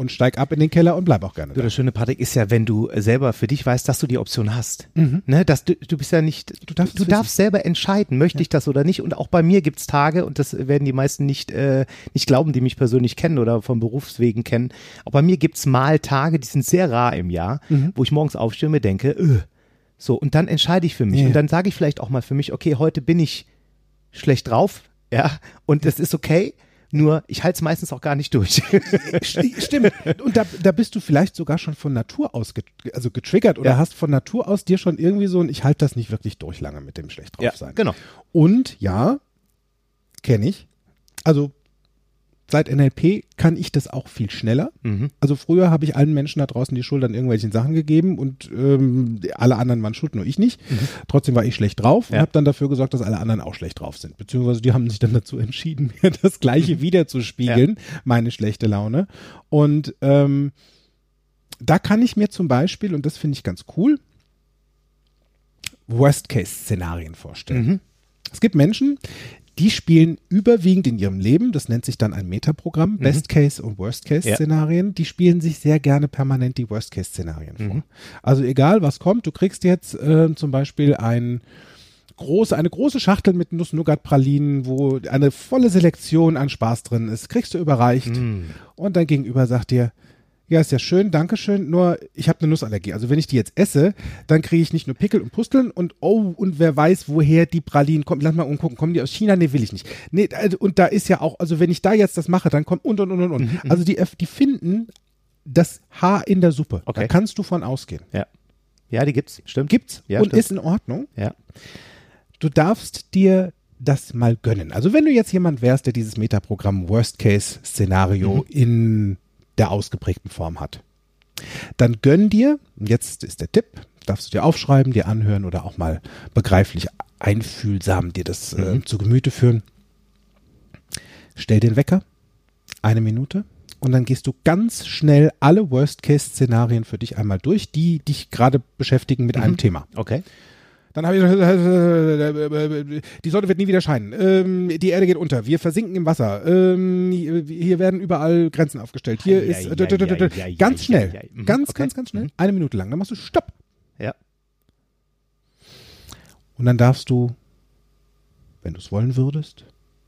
Und steig ab in den Keller und bleib auch gerne Du, da. das schöne, Patrick, ist ja, wenn du selber für dich weißt, dass du die Option hast. Ne, dass du, du bist ja nicht, Mhm. Du darfst du es darfst selber entscheiden, möchte ich das oder nicht. Und auch bei mir gibt's Tage, und das werden die meisten nicht, äh, nicht glauben, die mich persönlich kennen oder vom Berufswegen kennen. Auch bei mir gibt's mal Tage, die sind sehr rar im Jahr, Mhm. wo ich morgens aufstehe und mir denke, öh, so, und dann entscheide ich für mich. Ja. Und dann sage ich vielleicht auch mal für mich, okay, heute bin ich schlecht drauf, ja, und das ist okay. Nur, ich halte es meistens auch gar nicht durch. St- Stimmt. Und da, da bist du vielleicht sogar schon von Natur aus get, also getriggert oder Ja. hast von Natur aus dir schon irgendwie so ein, ich halte das nicht wirklich durch lange mit dem schlecht drauf sein. genau. Und ja, kenne ich. Also seit NLP kann ich das auch viel schneller. Mhm. Also früher habe ich allen Menschen da draußen die Schuld an irgendwelchen Sachen gegeben und ähm, alle anderen waren schuld, nur ich nicht. Trotzdem war ich schlecht drauf und Mhm. Ja. habe dann dafür gesorgt, dass alle anderen auch schlecht drauf sind. Beziehungsweise die haben sich dann dazu entschieden, mir das Gleiche Mhm. wieder zu spiegeln, meine schlechte Laune. Und ähm, da kann ich mir zum Beispiel, und das finde ich ganz cool, Worst-Case-Szenarien vorstellen. Mhm. Es gibt Menschen, die spielen überwiegend in ihrem Leben, das nennt sich dann ein Metaprogramm, Best-Case- und Worst-Case-Szenarien, die spielen sich sehr gerne permanent die Worst-Case-Szenarien vor. Also egal, was kommt, du kriegst jetzt äh, zum Beispiel ein große, eine große Schachtel mit Nuss-Nougat-Pralinen, wo eine volle Selektion an Spaß drin ist, kriegst du überreicht. Und dein Gegenüber sagt dir, ja, ist ja schön, danke schön, nur ich habe eine Nussallergie. Also wenn ich die jetzt esse, dann kriege ich nicht nur Pickel und Pusteln und oh, und wer weiß, woher die Pralinen kommen. Lass mal umgucken, kommen die aus China? Nee, will ich nicht. Nee, also, und da ist ja auch, also wenn ich da jetzt das mache, dann kommt und und und und und. Also die, die finden das Haar in der Suppe. Da Okay. kannst du von ausgehen. Ja. Ja, die gibt's, stimmt. Gibt's Ja, und stimmt. ist in Ordnung. Ja. Du darfst dir das mal gönnen. Also wenn du jetzt jemand wärst, der dieses Metaprogramm Worst-Case-Szenario in der ausgeprägten Form hat, dann gönn dir, jetzt ist der Tipp, darfst du dir aufschreiben, dir anhören oder auch mal begreiflich einfühlsam dir das äh, zu Gemüte führen. Stell den Wecker, eine Minute, und dann gehst du ganz schnell alle Worst-Case-Szenarien für dich einmal durch, die dich gerade beschäftigen mit einem Thema. Okay. Dann habe ich die Sonne wird nie wieder scheinen. Ähm, die Erde geht unter. Wir versinken im Wasser. Ähm, hier werden überall Grenzen aufgestellt. Hier Ei, ist ei, ei, ganz schnell. Mhm, ganz, okay. ganz, ganz schnell. Eine Minute lang. Dann machst du Stopp Ja. und dann darfst du, wenn du es wollen würdest,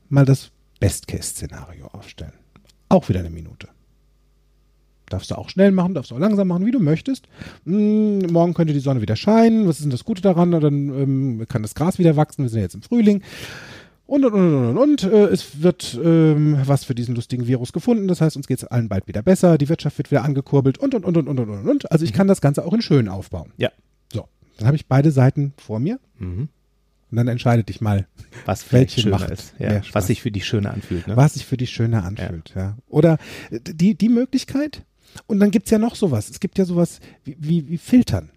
mal das Best-Case-Szenario aufstellen. Auch wieder eine Minute. Darfst du auch schnell machen, darfst du auch langsam machen, wie du möchtest. Hm, morgen könnte die Sonne wieder scheinen. Was ist denn das Gute daran? Dann ähm, kann das Gras wieder wachsen. Wir sind ja jetzt im Frühling. Und, und, und, und, und. und. Äh, es wird ähm, was für diesen lustigen Virus gefunden. Das heißt, uns geht es allen bald wieder besser. Die Wirtschaft wird wieder angekurbelt und, und, und, und, und, und, und. Also ich kann das Ganze auch in schön aufbauen. Ja. So, dann habe ich beide Seiten vor mir. Mhm. Und dann entscheide dich mal, Was Welche macht ist. Ja. Was sich für dich schöner anfühlt. Ne? was sich für dich schöner anfühlt. Ja. Oder äh, die, die Möglichkeit. Und dann gibt's ja noch sowas. Es gibt ja sowas wie, wie, wie Filtern.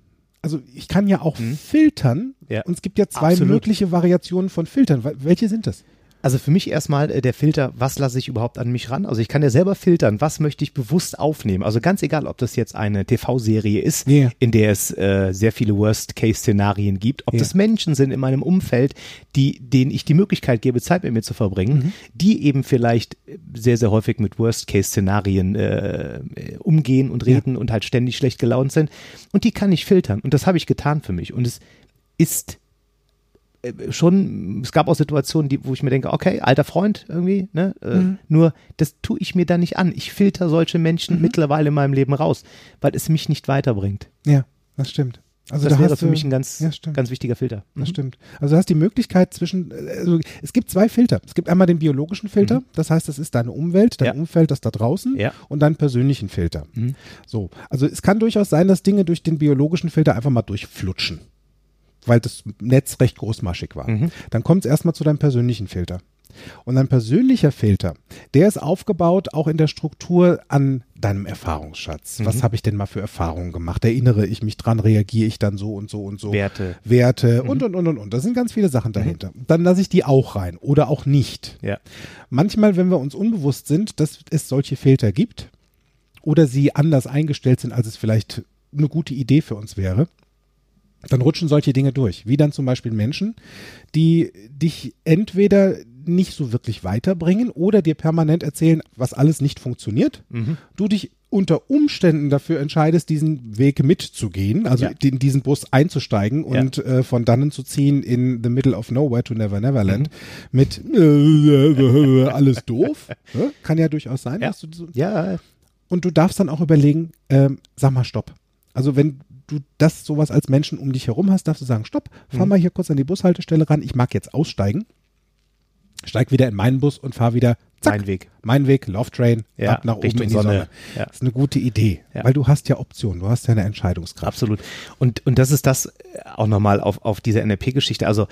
Also ich kann ja auch filtern. Ja. Und es gibt ja zwei Absolut. mögliche Variationen von Filtern. Wel- Welche sind das? Also für mich erstmal äh, der Filter, was lasse ich überhaupt an mich ran? Also ich kann ja selber filtern, was möchte ich bewusst aufnehmen. Also ganz egal, ob das jetzt eine TV-Serie ist, Ja. in der es äh, sehr viele Worst-Case-Szenarien gibt, ob Ja. das Menschen sind in meinem Umfeld, die, denen ich die Möglichkeit gebe, Zeit mit mir zu verbringen, Mhm. die eben vielleicht sehr, sehr häufig mit Worst-Case-Szenarien äh, äh, umgehen und reden und halt ständig schlecht gelaunt sind. Und die kann ich filtern. Und das habe ich getan für mich. Und es ist äh, schon, es gab auch Situationen, die, wo ich mir denke, okay, alter Freund irgendwie, ne? Äh, Mhm. Nur das tue ich mir da nicht an. Ich filter solche Mhm. Menschen mittlerweile in meinem Leben raus, weil es mich nicht weiterbringt. Ja, das stimmt. Also das da wäre für du- mich ein ganz, ja, ganz wichtiger Filter. Das stimmt. Also du hast die Möglichkeit zwischen, also es gibt zwei Filter. Es gibt einmal den biologischen Filter, das heißt, das ist deine Umwelt, dein Mhm. Ja. Umfeld, das da draußen Ja. und deinen persönlichen Filter. Mhm. So, also es kann durchaus sein, dass Dinge durch den biologischen Filter einfach mal durchflutschen, weil das Netz recht großmaschig war. Mhm. Dann kommt es erstmal zu deinem persönlichen Filter. Und ein persönlicher Filter, der ist aufgebaut auch in der Struktur an deinem Erfahrungsschatz. Mhm. Was habe ich denn mal für Erfahrungen gemacht? Erinnere ich mich dran? Reagiere ich dann so und so und so? Werte. Werte und, und, und, und, und. Da sind ganz viele Sachen dahinter. Dann lasse ich die auch rein oder auch nicht. Ja. Manchmal, wenn wir uns unbewusst sind, dass es solche Filter gibt oder sie anders eingestellt sind, als es vielleicht eine gute Idee für uns wäre, dann rutschen solche Dinge durch. Wie dann zum Beispiel Menschen, die dich entweder nicht so wirklich weiterbringen oder dir permanent erzählen, was alles nicht funktioniert. Mhm. Du dich unter Umständen dafür entscheidest, diesen Weg mitzugehen, also Ja. in diesen Bus einzusteigen und äh, von dannen zu ziehen in the middle of nowhere to never neverland Mhm. mit äh, alles doof. Ne? Kann ja durchaus sein, Ja. du so, Ja, und du darfst dann auch überlegen, ähm, sag mal Stopp. Also wenn du das sowas als Menschen um dich herum hast, darfst du sagen, Stopp, fahr Mhm. mal hier kurz an die Bushaltestelle ran, ich mag jetzt aussteigen. Steig wieder in meinen Bus und fahr wieder, zack, mein Weg. mein Weg, Love Train, Ja, ab nach oben Richtung in die Sonne. Sonne. Ja. Das ist eine gute Idee, Ja. weil du hast ja Optionen, du hast ja eine Entscheidungskraft. Absolut. Und, und das ist das äh, auch nochmal auf, auf diese NLP-Geschichte. Also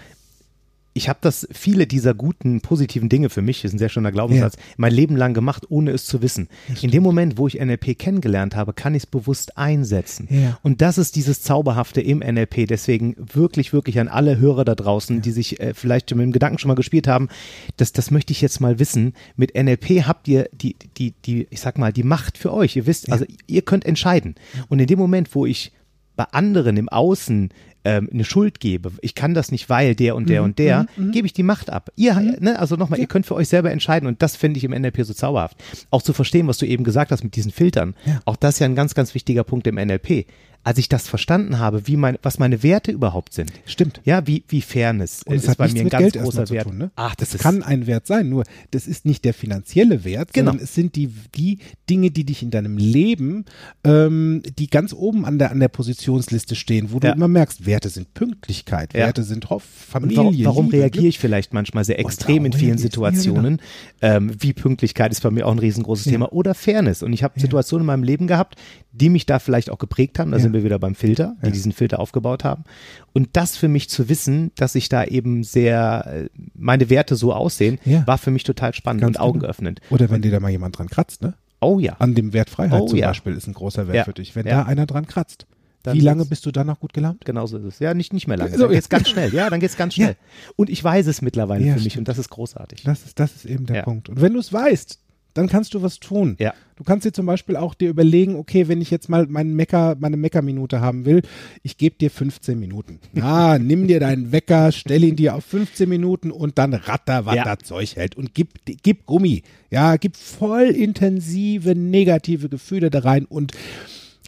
ich habe das, viele dieser guten, positiven Dinge für mich, ist ein sehr schöner Glaubenssatz, mein Leben lang gemacht, ohne es zu wissen. In dem Moment, wo ich NLP kennengelernt habe, kann ich es bewusst einsetzen. Ja. Und das ist dieses Zauberhafte im NLP. Deswegen wirklich, wirklich an alle Hörer da draußen, die sich äh, vielleicht mit dem Gedanken schon mal gespielt haben, das, das möchte ich jetzt mal wissen. Mit NLP habt ihr die, die, die, ich sag mal, die Macht für euch. Ihr wisst, also ihr könnt entscheiden. Und in dem Moment, wo ich bei anderen im Außen ähm, eine Schuld gebe, ich kann das nicht, weil der und der Mhm, und der, gebe ich die Macht ab. Ihr, ne, also nochmal, ihr könnt für euch selber entscheiden und das finde ich im NLP so zauberhaft. Auch zu verstehen, was du eben gesagt hast mit diesen Filtern. Ja. Auch das ist ja ein ganz, ganz wichtiger Punkt im NLP. Als ich das verstanden habe, wie mein, was meine Werte überhaupt sind. Stimmt. Ja, wie, wie Fairness Und es ist hat bei mir ein mit ganz Geld großer zu Wert. tun. Ne? Ach, das, das kann ein Wert sein, nur das ist nicht der finanzielle Wert, Genau. sondern es sind die, die Dinge, die dich in deinem Leben, ähm, die ganz oben an der, an der Positionsliste stehen, wo du Ja. immer merkst, Werte sind Pünktlichkeit, Ja. Werte sind Hoff, Familie, warum, warum reagiere ich vielleicht manchmal sehr extrem in vielen? Ja, genau. Situationen? ähm, wie Pünktlichkeit ist bei mir auch ein riesengroßes Ja. Thema. Oder Fairness. Und ich habe Situationen in meinem Leben gehabt, die mich da vielleicht auch geprägt haben. Da sind wir wieder beim Filter, die diesen Filter aufgebaut haben. Und das für mich zu wissen, dass ich da eben sehr, äh, meine Werte so aussehen, war für mich total spannend Ganz und Augen genau. öffnend. Oder wenn dir da mal jemand dran kratzt, ne? Oh ja. An dem Wert Freiheit Oh, zum ja. Beispiel ist ein großer Wert Ja. für dich. Wenn Ja. da einer dran kratzt, Dann wie lange bist du dann noch gut gelaunt? Genauso ist es. Ja, nicht, nicht mehr lange. So, Dann geht's ganz schnell. Ja, dann geht's ganz Ja. schnell. Und ich weiß es mittlerweile Ja, für mich stimmt. und das ist großartig. Das ist, das ist eben der Ja. Punkt. Und wenn du es weißt, dann kannst du was tun. Ja. Du kannst dir zum Beispiel auch dir überlegen, okay, wenn ich jetzt mal meinen Mecker, meine Meckerminute haben will, ich gebe dir 15 Minuten. Ja, nimm dir deinen Wecker, stell ihn dir auf 15 Minuten und dann ratter, was Ja. das Zeug hält und gib, gib Gummi. Ja, gib voll intensive negative Gefühle da rein und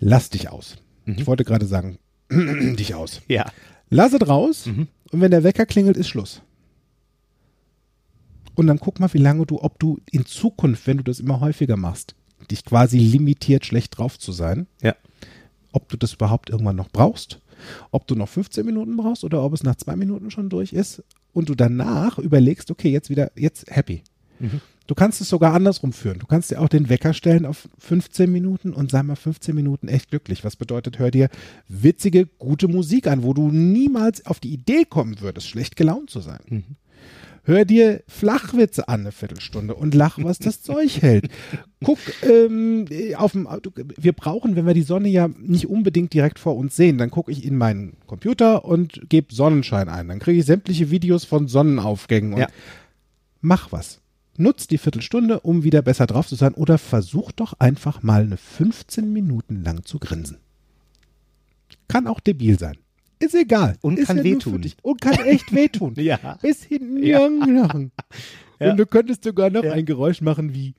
lass dich aus. Mhm. Ich wollte gerade sagen, dich aus. Ja. Lass es raus Mhm. und wenn der Wecker klingelt, ist Schluss. Und dann guck mal, wie lange du, ob du in Zukunft, wenn du das immer häufiger machst, dich quasi limitiert, schlecht drauf zu sein, Ja. ob du das überhaupt irgendwann noch brauchst, ob du noch 15 Minuten brauchst oder ob es nach zwei Minuten schon durch ist und du danach überlegst, okay, jetzt wieder, jetzt happy. Mhm. Du kannst es sogar andersrum führen. Du kannst dir auch den Wecker stellen auf 15 Minuten und sei mal 15 Minuten echt glücklich. Was bedeutet, hör dir witzige, gute Musik an, wo du niemals auf die Idee kommen würdest, schlecht gelaunt zu sein. Mhm. Hör dir Flachwitze an eine Viertelstunde und lach, was das Zeug hält. Guck, ähm, auf dem, wir brauchen, wenn wir die Sonne ja nicht unbedingt direkt vor uns sehen, dann gucke ich in meinen Computer und gebe Sonnenschein ein. Dann kriege ich sämtliche Videos von Sonnenaufgängen und Ja. mach was. Nutz die Viertelstunde, um wieder besser drauf zu sein oder versuch doch einfach mal eine 15 Minuten lang zu grinsen. Kann auch debil sein. Ist egal. Und ist kann für wehtun. Und kann echt wehtun. Ja. Bis hinten Ja. Ja. Und du könntest sogar noch Ja. ein Geräusch machen wie.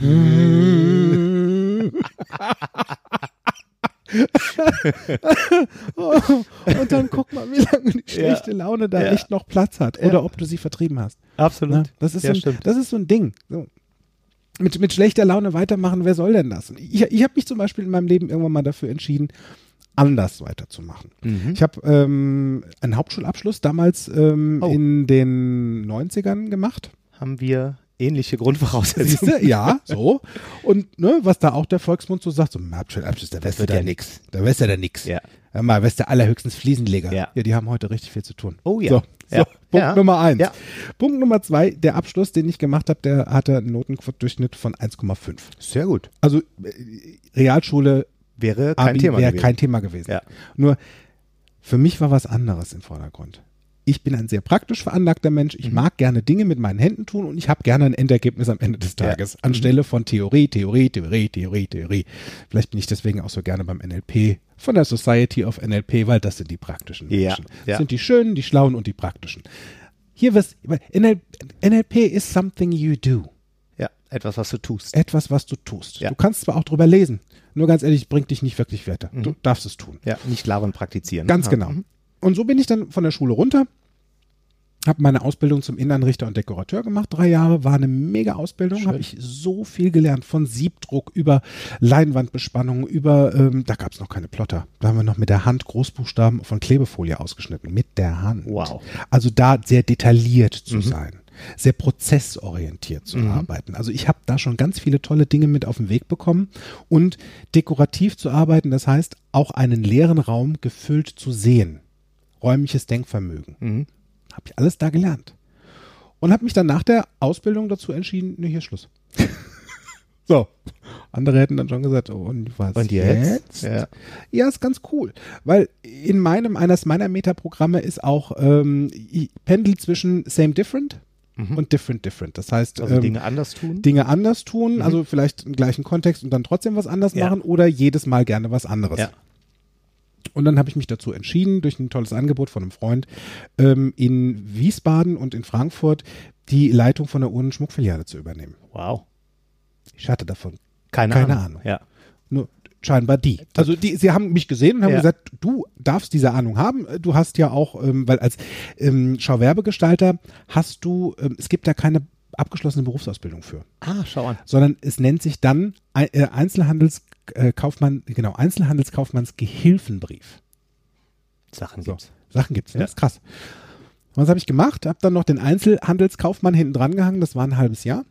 und dann guck mal, wie lange die schlechte Laune da Ja. echt noch Platz hat. Oder ob du sie vertrieben hast. Absolut. Ne? Das, ist ja, so ein, das ist so ein Ding. So. Mit, mit schlechter Laune weitermachen, wer soll denn das? Ich, ich habe mich zum Beispiel in meinem Leben irgendwann mal dafür entschieden, anders weiterzumachen. Mhm. Ich habe ähm, einen Hauptschulabschluss damals ähm, Oh. in den 90ern gemacht. Haben wir ähnliche Grundvoraussetzungen. Siehst du? Ja, so. Und ne, was da auch der Volksmund so sagt, so Hauptschulabschluss, da wärst du ja nix. Da wärst du da nix. Ja. Hör mal, wärst du allerhöchstens Fliesenleger. Ja. ja, die haben heute richtig viel zu tun. Oh ja. So, so Ja. Punkt Ja. Nummer eins. Ja. Punkt Nummer zwei, der Abschluss, den ich gemacht habe, der hatte einen Notendurchschnitt von 1,5. Sehr gut. Also äh, Realschule, Wäre kein Abi Thema wäre gewesen. kein Thema gewesen. Ja. Nur für mich war was anderes im Vordergrund. Ich bin ein sehr praktisch veranlagter Mensch. Ich mag gerne Dinge mit meinen Händen tun und ich habe gerne ein Endergebnis am Ende des Tages. Anstelle von Theorie, Theorie, Theorie, Theorie, Theorie. Vielleicht bin ich deswegen auch so gerne beim NLP von der Society of NLP, weil das sind die praktischen Ja, Menschen. ja. Das sind die schönen, die schlauen und die praktischen. Hier NL, NLP is something you do. Ja, etwas, was du tust. Etwas, was du tust. Ja. Du kannst zwar auch drüber lesen, nur ganz ehrlich, bringt dich nicht wirklich weiter. Mhm. Du darfst es tun. Ja, nicht labern, praktizieren. Ganz Ja. genau. Und so bin ich dann von der Schule runter, habe meine Ausbildung zum Innenanrichter und Dekorateur gemacht, drei Jahre, war eine mega Ausbildung, habe ich so viel gelernt, von Siebdruck über Leinwandbespannung, über, ähm, da gab es noch keine Plotter, da haben wir noch mit der Hand Großbuchstaben von Klebefolie ausgeschnitten, mit der Hand. Wow. Also da sehr detailliert zu Mhm. sein. Sehr prozessorientiert zu arbeiten. Also ich habe da schon ganz viele tolle Dinge mit auf den Weg bekommen und dekorativ zu arbeiten, das heißt auch einen leeren Raum gefüllt zu sehen. Räumliches Denkvermögen. Mhm. Habe ich alles da gelernt. Und habe mich dann nach der Ausbildung dazu entschieden, nee, hier ist Schluss. so. Andere hätten dann schon gesagt, oh, und was Und jetzt? Ja. Ja. ja, ist ganz cool. Weil in meinem, eines meiner Metaprogramme ist auch ähm, ich pendel zwischen same different und different different. Das heißt, Mhm. Also ähm, Dinge anders tun. Dinge anders tun, also vielleicht im gleichen Kontext und dann trotzdem was anders Ja. machen oder jedes Mal gerne was anderes. Ja. Und dann habe ich mich dazu entschieden, durch ein tolles Angebot von einem Freund, ähm, in Wiesbaden und in Frankfurt die Leitung von der Uhren- und Schmuckfiliale zu übernehmen. Wow. Ich hatte davon Keine, Keine Ahnung. Ahnung. Ja. nur scheinbar die. Also die, sie haben mich gesehen und haben Ja. gesagt, du darfst diese Ahnung haben. Du hast ja auch, ähm, weil als ähm, Schauwerbegestalter hast du, ähm, es gibt da keine abgeschlossene Berufsausbildung für, Ah, schau an. sondern es nennt sich dann Ei- äh, Einzelhandelskaufmann, genau, Einzelhandelskaufmanns Gehilfenbrief. Sachen So, gibt's. Sachen gibt's, ne? Ja. Das ist krass. Und was habe ich gemacht? Habe dann noch den Einzelhandelskaufmann hinten dran gehangen, das war ein halbes Jahr.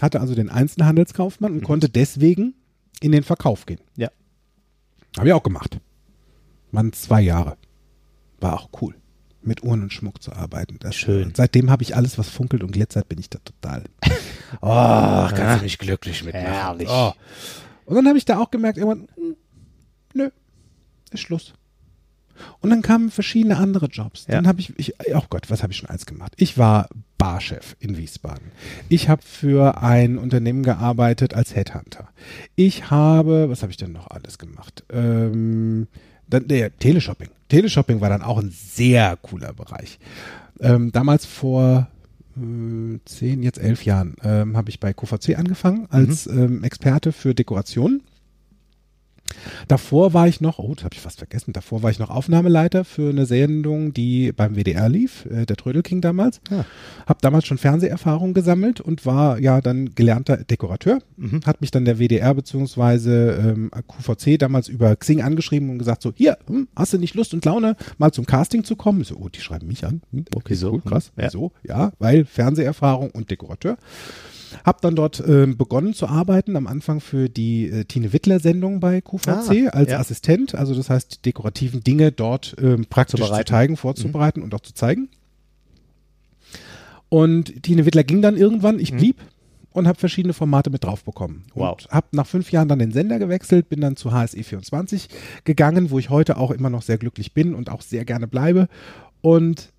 Hatte also den Einzelhandelskaufmann und konnte deswegen in den Verkauf gehen. Ja. Habe ich auch gemacht. Waren zwei Jahre. War auch cool, mit Uhren und Schmuck zu arbeiten. Das, Schön. Seitdem habe ich alles, was funkelt und glitzert, bin ich da total. Oh, kannst du mich glücklich mitmachen. Herrlich. Oh. Und dann habe ich da auch gemerkt, irgendwann, nö, ist Schluss. Und dann kamen verschiedene andere Jobs. Ja. Dann habe ich, ich, oh Gott, was habe ich schon alles gemacht? Ich war Barchef in Wiesbaden. Ich habe für ein Unternehmen gearbeitet als Headhunter. Ich habe, was habe ich denn noch alles gemacht? Ähm, dann, der Teleshopping. Teleshopping war dann auch ein sehr cooler Bereich. Ähm, damals vor zehn, jetzt elf Jahren ähm, habe ich bei QVC angefangen als ähm, Experte für Dekoration. Davor war ich noch, oh, das habe ich fast vergessen, davor war ich noch Aufnahmeleiter für eine Sendung, die beim WDR lief, äh, der Trödelking damals. Ah. Habe damals schon Fernseherfahrung gesammelt und war ja dann gelernter Dekorateur. Hat mich dann der WDR beziehungsweise ähm, QVC damals über Xing angeschrieben und gesagt so, hier, hm, hast du nicht Lust und Laune, mal zum Casting zu kommen? Ich so, oh, die schreiben mich an. Hm, okay, Wieso? cool, krass. Ja. Wieso? Ja, weil Fernseherfahrung und Dekorateur. Hab dann dort ähm, begonnen zu arbeiten, am Anfang für die äh, Tine Wittler-Sendung bei QVC Ah, als ja. Assistent, also das heißt, die dekorativen Dinge dort ähm, praktisch zu zeigen, vorzubereiten und auch zu zeigen. Und Tine Wittler ging dann irgendwann, ich blieb und habe verschiedene Formate mit drauf bekommen. Wow. Und habe nach fünf Jahren dann den Sender gewechselt, bin dann zu HSE24 gegangen, wo ich heute auch immer noch sehr glücklich bin und auch sehr gerne bleibe. Und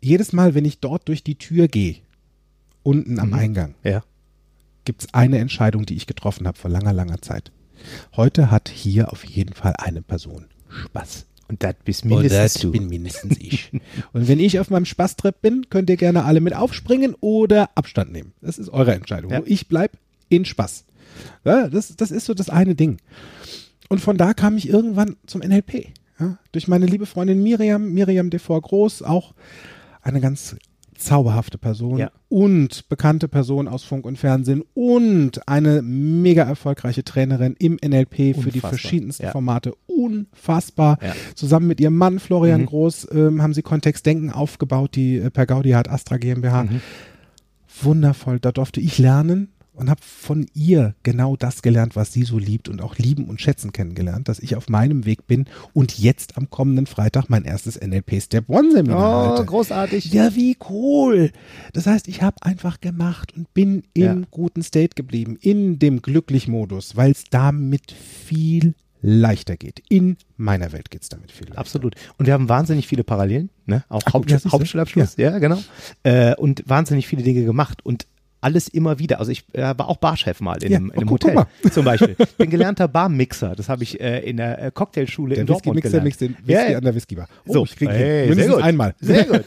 jedes Mal, wenn ich dort durch die Tür gehe, unten am Eingang, Ja. gibt es eine Entscheidung, die ich getroffen habe vor langer, langer Zeit. Heute hat hier auf jeden Fall eine Person Spaß. Und das bist mindestens du. bin mindestens ich. Und wenn ich auf meinem Spaßtrip bin, könnt ihr gerne alle mit aufspringen oder Abstand nehmen. Das ist eure Entscheidung. Ja. Ich bleib in Spaß. Ja, das, das ist so das eine Ding. Und von da kam ich irgendwann zum NLP. Ja, durch meine liebe Freundin Miriam, Miriam Devor Groß, auch eine ganz zauberhafte Person Ja. und bekannte Person aus Funk und Fernsehen und eine mega erfolgreiche Trainerin im NLP für die verschiedensten Ja. Formate. Unfassbar. Ja. Zusammen mit ihrem Mann Florian Mhm. Groß ähm, haben sie Kontext Denken aufgebaut, die äh, per Gaudi hat Astra GmbH. Mhm. Wundervoll. Da durfte ich lernen und habe von ihr genau das gelernt, was sie so liebt und auch lieben und schätzen kennengelernt, dass ich auf meinem Weg bin und jetzt am kommenden Freitag mein erstes NLP Step One Seminar Oh, halte. großartig. Ja, wie cool. Das heißt, ich habe einfach gemacht und bin im Ja. guten State geblieben, in dem Glücklich-Modus, weil es damit viel leichter geht. In meiner Welt geht es damit viel leichter. Absolut. Und wir haben wahnsinnig viele Parallelen. ne? Auch Ach, Haupt, ja? Hauptschulabschluss, ja, genau. Äh, und wahnsinnig viele Dinge gemacht und alles immer wieder. Also ich äh, war auch Barchef mal in, Ja, einem, in oh, einem guck- Hotel zum Beispiel. Bin gelernter Barmixer. Das habe ich äh, in der äh, Cocktailschule Der in Dortmund Whisky-Mixer gelernt. mixt den Whisky ja. an der Whiskybar. Oh, So, ich kriege hey, mindestens sehr gut. einmal. Sehr gut.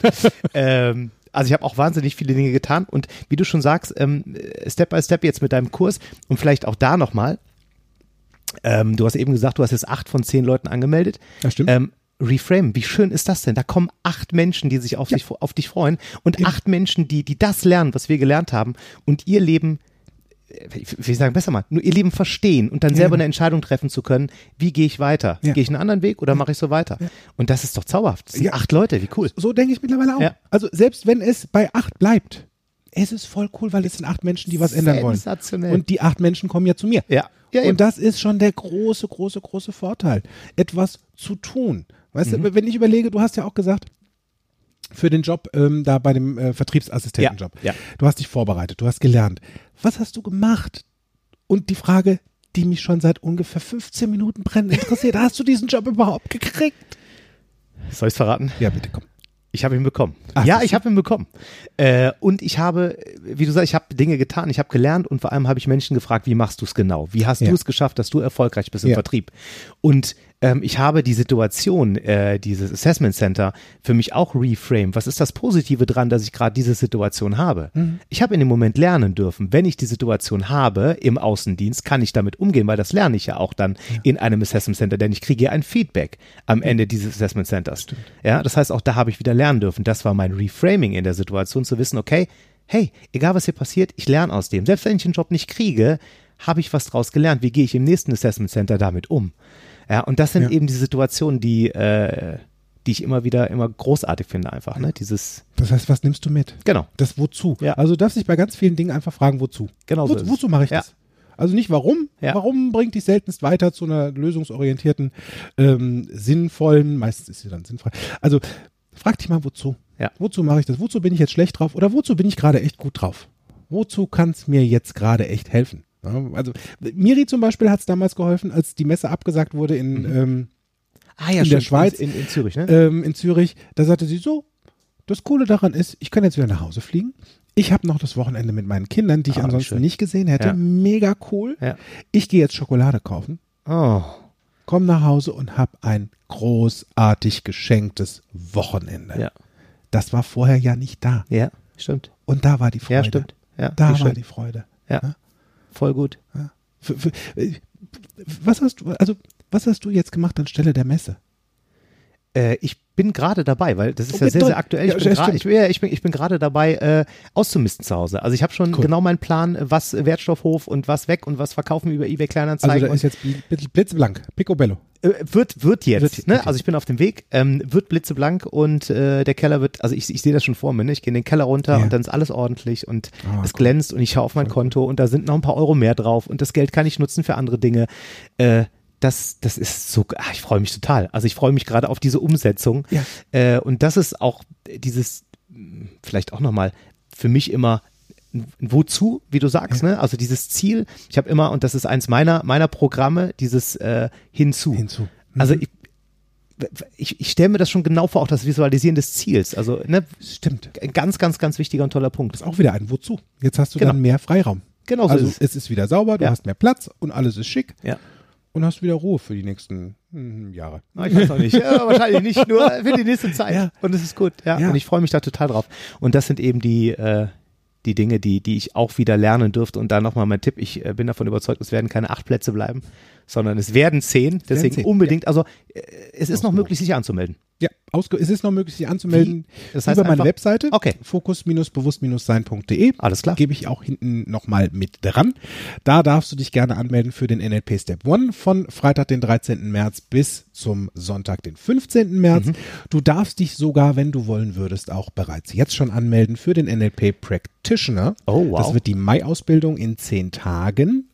ähm, also ich habe auch wahnsinnig viele Dinge getan und wie du schon sagst, ähm, Step by Step jetzt mit deinem Kurs und vielleicht auch da nochmal, ähm, du hast eben gesagt, du hast jetzt acht von zehn Leuten angemeldet. Das stimmt. Ähm, Reframe, wie schön ist das denn? Da kommen acht Menschen, die sich auf, dich, auf dich freuen und acht Menschen, die, die das lernen, was wir gelernt haben und ihr Leben, äh, ich will sagen, besser mal, nur ihr Leben verstehen und dann Ja, selber genau. eine Entscheidung treffen zu können, wie gehe ich weiter? Ja. Gehe ich einen anderen Weg oder mache ich so weiter? Und das ist doch zauberhaft. Das sind Ja. acht Leute, wie cool. So denke ich mittlerweile auch. Ja. Also selbst wenn es bei acht bleibt, es ist voll cool, weil es sind acht Menschen, die was ändern wollen. Sensationell. Und die acht Menschen kommen ja zu mir. Ja. Ja, und das ist schon der große, große, große Vorteil, etwas zu tun. Weißt Mhm. du, wenn ich überlege, du hast ja auch gesagt, für den Job ähm, da bei dem äh, Vertriebsassistentenjob, Ja, ja. du hast dich vorbereitet, du hast gelernt. Was hast du gemacht? Und die Frage, die mich schon seit ungefähr 15 Minuten brennend interessiert, hast du diesen Job überhaupt gekriegt? Soll ich es verraten? Ja, bitte komm. Ich habe ihn bekommen. Ach, ja, ich habe ihn bekommen. Äh, und ich habe, wie du sagst, ich habe Dinge getan, ich habe gelernt und vor allem habe ich Menschen gefragt, wie machst du es genau? Wie hast Ja. du es geschafft, dass du erfolgreich bist im Ja. Vertrieb? Und ähm, ich habe die Situation, äh, dieses Assessment Center für mich auch reframe. Was ist das Positive dran, dass ich gerade diese Situation habe? Mhm. Ich habe in dem Moment lernen dürfen. Wenn ich die Situation habe im Außendienst, kann ich damit umgehen, weil das lerne ich ja auch dann in einem Assessment Center, denn ich kriege ja ein Feedback am Ende dieses Assessment Centers. Ja, das heißt, auch da habe ich wieder lernen dürfen. Das war mein Reframing in der Situation, zu wissen, okay, hey, egal was hier passiert, ich lerne aus dem. Selbst wenn ich den Job nicht kriege, habe ich was draus gelernt. Wie gehe ich im nächsten Assessment Center damit um? Ja, und das sind Ja. eben die Situationen, die, äh, die ich immer wieder immer großartig finde, einfach. Ne? Dieses, Das heißt, was nimmst du mit? genau, Das Wozu. Ja. Also du darfst dich bei ganz vielen Dingen einfach fragen, wozu. Genau so Wo, es. wozu mache ich Ja. das? Also nicht warum. Ja. Warum bringt dich seltenst weiter zu einer lösungsorientierten, ähm, sinnvollen, meistens ist sie dann sinnvoll. Also frag dich mal, wozu? Ja. Wozu mache ich das? Wozu bin ich jetzt schlecht drauf? Oder wozu bin ich gerade echt gut drauf? Wozu kann es mir jetzt gerade echt helfen? Also Miri zum Beispiel hat es damals geholfen, als die Messe abgesagt wurde in, Mhm. ähm, ah, ja, In der Schweiz, In, in Zürich, ne? ähm, in Zürich. Da sagte sie so, das Coole daran ist, ich kann jetzt wieder nach Hause fliegen. Ich habe noch das Wochenende mit meinen Kindern, die ich Ah, ansonsten schön. nicht gesehen hätte. Ja. Mega cool. Ja. Ich gehe jetzt Schokolade kaufen, Oh, komm nach Hause und habe ein großartig geschenktes Wochenende. ja. Das war vorher ja nicht da. Ja, stimmt. Und da war die Freude. Ja, stimmt. Ja, Da war schön. die Freude. Ja. Voll gut. Für, für, äh, was hast du, also was hast du jetzt gemacht anstelle der Messe? Äh, ich bin gerade dabei, weil das ist ja Okay, sehr, sehr aktuell. Ja, Ich bin ja, gerade ich, stimmt. ja, ich bin, ich bin gerade dabei, äh, auszumisten zu Hause. Also ich habe schon Cool. genau meinen Plan, was Wertstoffhof und was weg und was verkaufen wir über eBay Also Kleinanzeigen. da ist jetzt bl- blitzblank, picobello. Äh, wird, wird jetzt, Wird- ne? okay. Also ich bin auf dem Weg, ähm, wird blitzeblank und äh, der Keller wird, also ich, ich sehe das schon vor mir, ne? Ich gehe in den Keller runter Ja. und dann ist alles ordentlich und Ah, es cool. glänzt und ich schaue auf mein Konto und da sind noch ein paar Euro mehr drauf und das Geld kann ich nutzen für andere Dinge. Äh, das, das ist so, ah, ich freue mich total. Also ich freue mich gerade auf diese Umsetzung. Ja. Äh, und das ist auch dieses, mh, vielleicht auch nochmal für mich immer Wozu, wie du sagst, ne? Also dieses Ziel. Ich habe immer, und das ist eins meiner, meiner Programme, dieses äh, Hinzu. Hinzu. Mhm. Also ich, ich, ich stelle mir das schon genau vor, auch das Visualisieren des Ziels. Also, ne, Stimmt. ein ganz, ganz, ganz wichtiger und toller Punkt. Das ist auch wieder ein Wozu. Jetzt hast du Genau. dann mehr Freiraum. Genau so also ist es. es ist wieder sauber, du Ja. hast mehr Platz und alles ist schick Ja. und hast wieder Ruhe für die nächsten hm, Jahre. Ah, Ich weiß noch nicht. Ja, wahrscheinlich nicht, nur für die nächste Zeit. Ja. Und es ist gut. Ja. Ja. Und ich freue mich da total drauf. Und das sind eben die, äh, die Dinge, die, die ich auch wieder lernen dürfte. Und da nochmal mein Tipp. Ich äh, bin davon überzeugt, es werden keine acht Plätze bleiben, sondern es werden zehn. Deswegen zehn, unbedingt, also äh, es ist noch möglich, sich anzumelden. Ja, ausge es ist noch möglich, sich anzumelden Das heißt über meine einfach- Webseite Okay. fokus-bewusst-sein.de. Alles klar. Gebe ich auch hinten nochmal mit dran. Da darfst du dich gerne anmelden für den NLP Step One von Freitag, den 13. März bis zum Sonntag, den 15. März. Mhm. Du darfst dich sogar, wenn du wollen würdest, auch bereits jetzt schon anmelden für den NLP Practitioner. Oh, wow. Das wird die Mai-Ausbildung in zehn Tagen.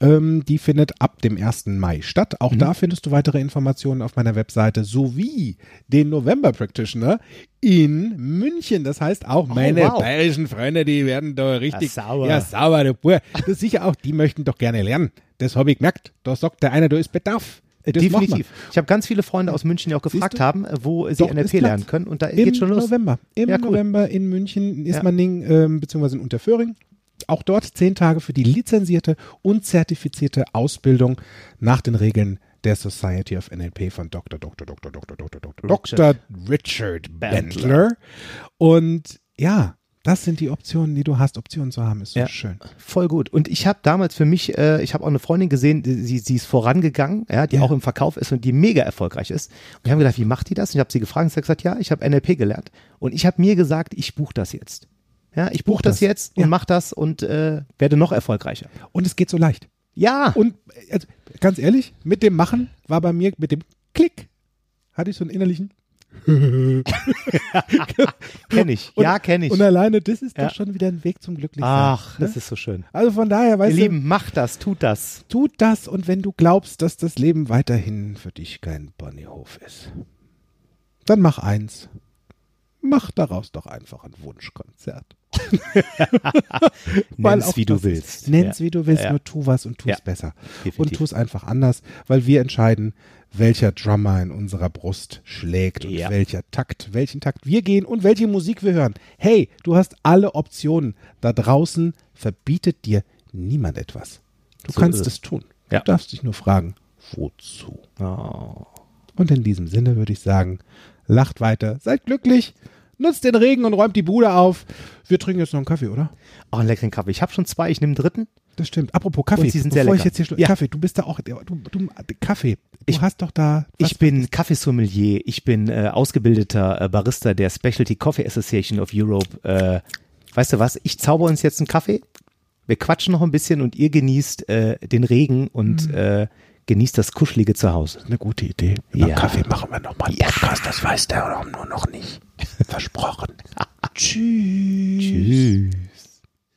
Ähm, die findet ab dem 1. Mai statt. Auch Mhm. da findest du weitere Informationen auf meiner Webseite sowie den November Practitioner in München. Das heißt auch meine Oh, wow. bayerischen Freunde, die werden da richtig Ja, sauber. Ja, sauber, du Bur. Das sicher auch, die möchten doch gerne lernen. Das habe ich gemerkt. Da sagt der eine, da ist Bedarf. Äh, das Definitiv. Ich habe ganz viele Freunde aus München, die auch gefragt du? haben, äh, wo sie Doch, NLP ist lernen können. Und da Im geht schon los. November. Im Ja, cool. November in München, in Ja. Ismaning, ähm, beziehungsweise in Unterföhring. Auch dort zehn Tage für die lizenzierte und zertifizierte Ausbildung nach den Regeln der Society of NLP von Dr. Dr. Dr. Dr. Dr. Dr. Dr. Richard Bentler. Und ja, das sind die Optionen, die du hast. Optionen zu haben, ist so Ja. schön. Voll gut. Und ich habe damals für mich, äh, ich habe auch eine Freundin gesehen, die, sie, sie ist vorangegangen, ja, die Ja. auch im Verkauf ist und die mega erfolgreich ist. Und ich habe gedacht, wie macht die das? Und ich habe sie gefragt und sie hat gesagt, ja, ich habe NLP gelernt. Und ich habe mir gesagt, ich buche das jetzt. Ja, ich buche das, das. jetzt und Ja. mach das und äh, werde noch erfolgreicher. Und es geht so leicht. Ja. Und äh, also, ganz ehrlich, mit dem Machen war bei mir, mit dem Klick, hatte ich so einen innerlichen. Kenne ich. Und- ja, kenne ich. Und alleine, das ist Ja. doch schon wieder ein Weg zum Glücklichsein. Ach, ne? das ist so schön. Also von daher, Ihr weißt du, Lieben, macht das, tut das. tut das und wenn du glaubst, dass das Leben weiterhin für dich kein Ponyhof ist, dann mach eins. Mach daraus doch einfach ein Wunschkonzert. Nenn's auch wie du willst. Nenn's Ja. wie du willst, Ja. nur tu was und tu es Ja. besser. Definitiv. Und tu es einfach anders, weil wir entscheiden, welcher Drummer in unserer Brust schlägt und welcher Takt, welchen Takt wir gehen und welche Musik wir hören. Hey, du hast alle Optionen. Da draußen verbietet dir niemand etwas. Du So kannst es. es tun. Du darfst dich nur fragen, wozu? Oh. Und in diesem Sinne würde ich sagen, lacht weiter, seid glücklich, nutzt den Regen und räumt die Bude auf. Wir trinken jetzt noch einen Kaffee, oder? Oh, einen leckeren Kaffee. Ich habe schon zwei, ich nehme einen dritten. Das stimmt. Apropos Kaffee, Und sie sind sehr lecker. jetzt hier schlu- Ja. Kaffee, du bist da auch, du, du, Kaffee, du Ich- hast doch da, Ich bin Kaffeesommelier, ich bin äh, ausgebildeter äh, Barista der Specialty Coffee Association of Europe. Äh, weißt du was, ich zauber uns jetzt einen Kaffee, wir quatschen noch ein bisschen und ihr genießt äh, den Regen und äh, genießt das kuschelige Zuhause. eine gute Idee. Über Ja. Kaffee machen wir nochmal einen Podcast, das weiß der nur noch nicht. Versprochen. Tschüss. Tschüss.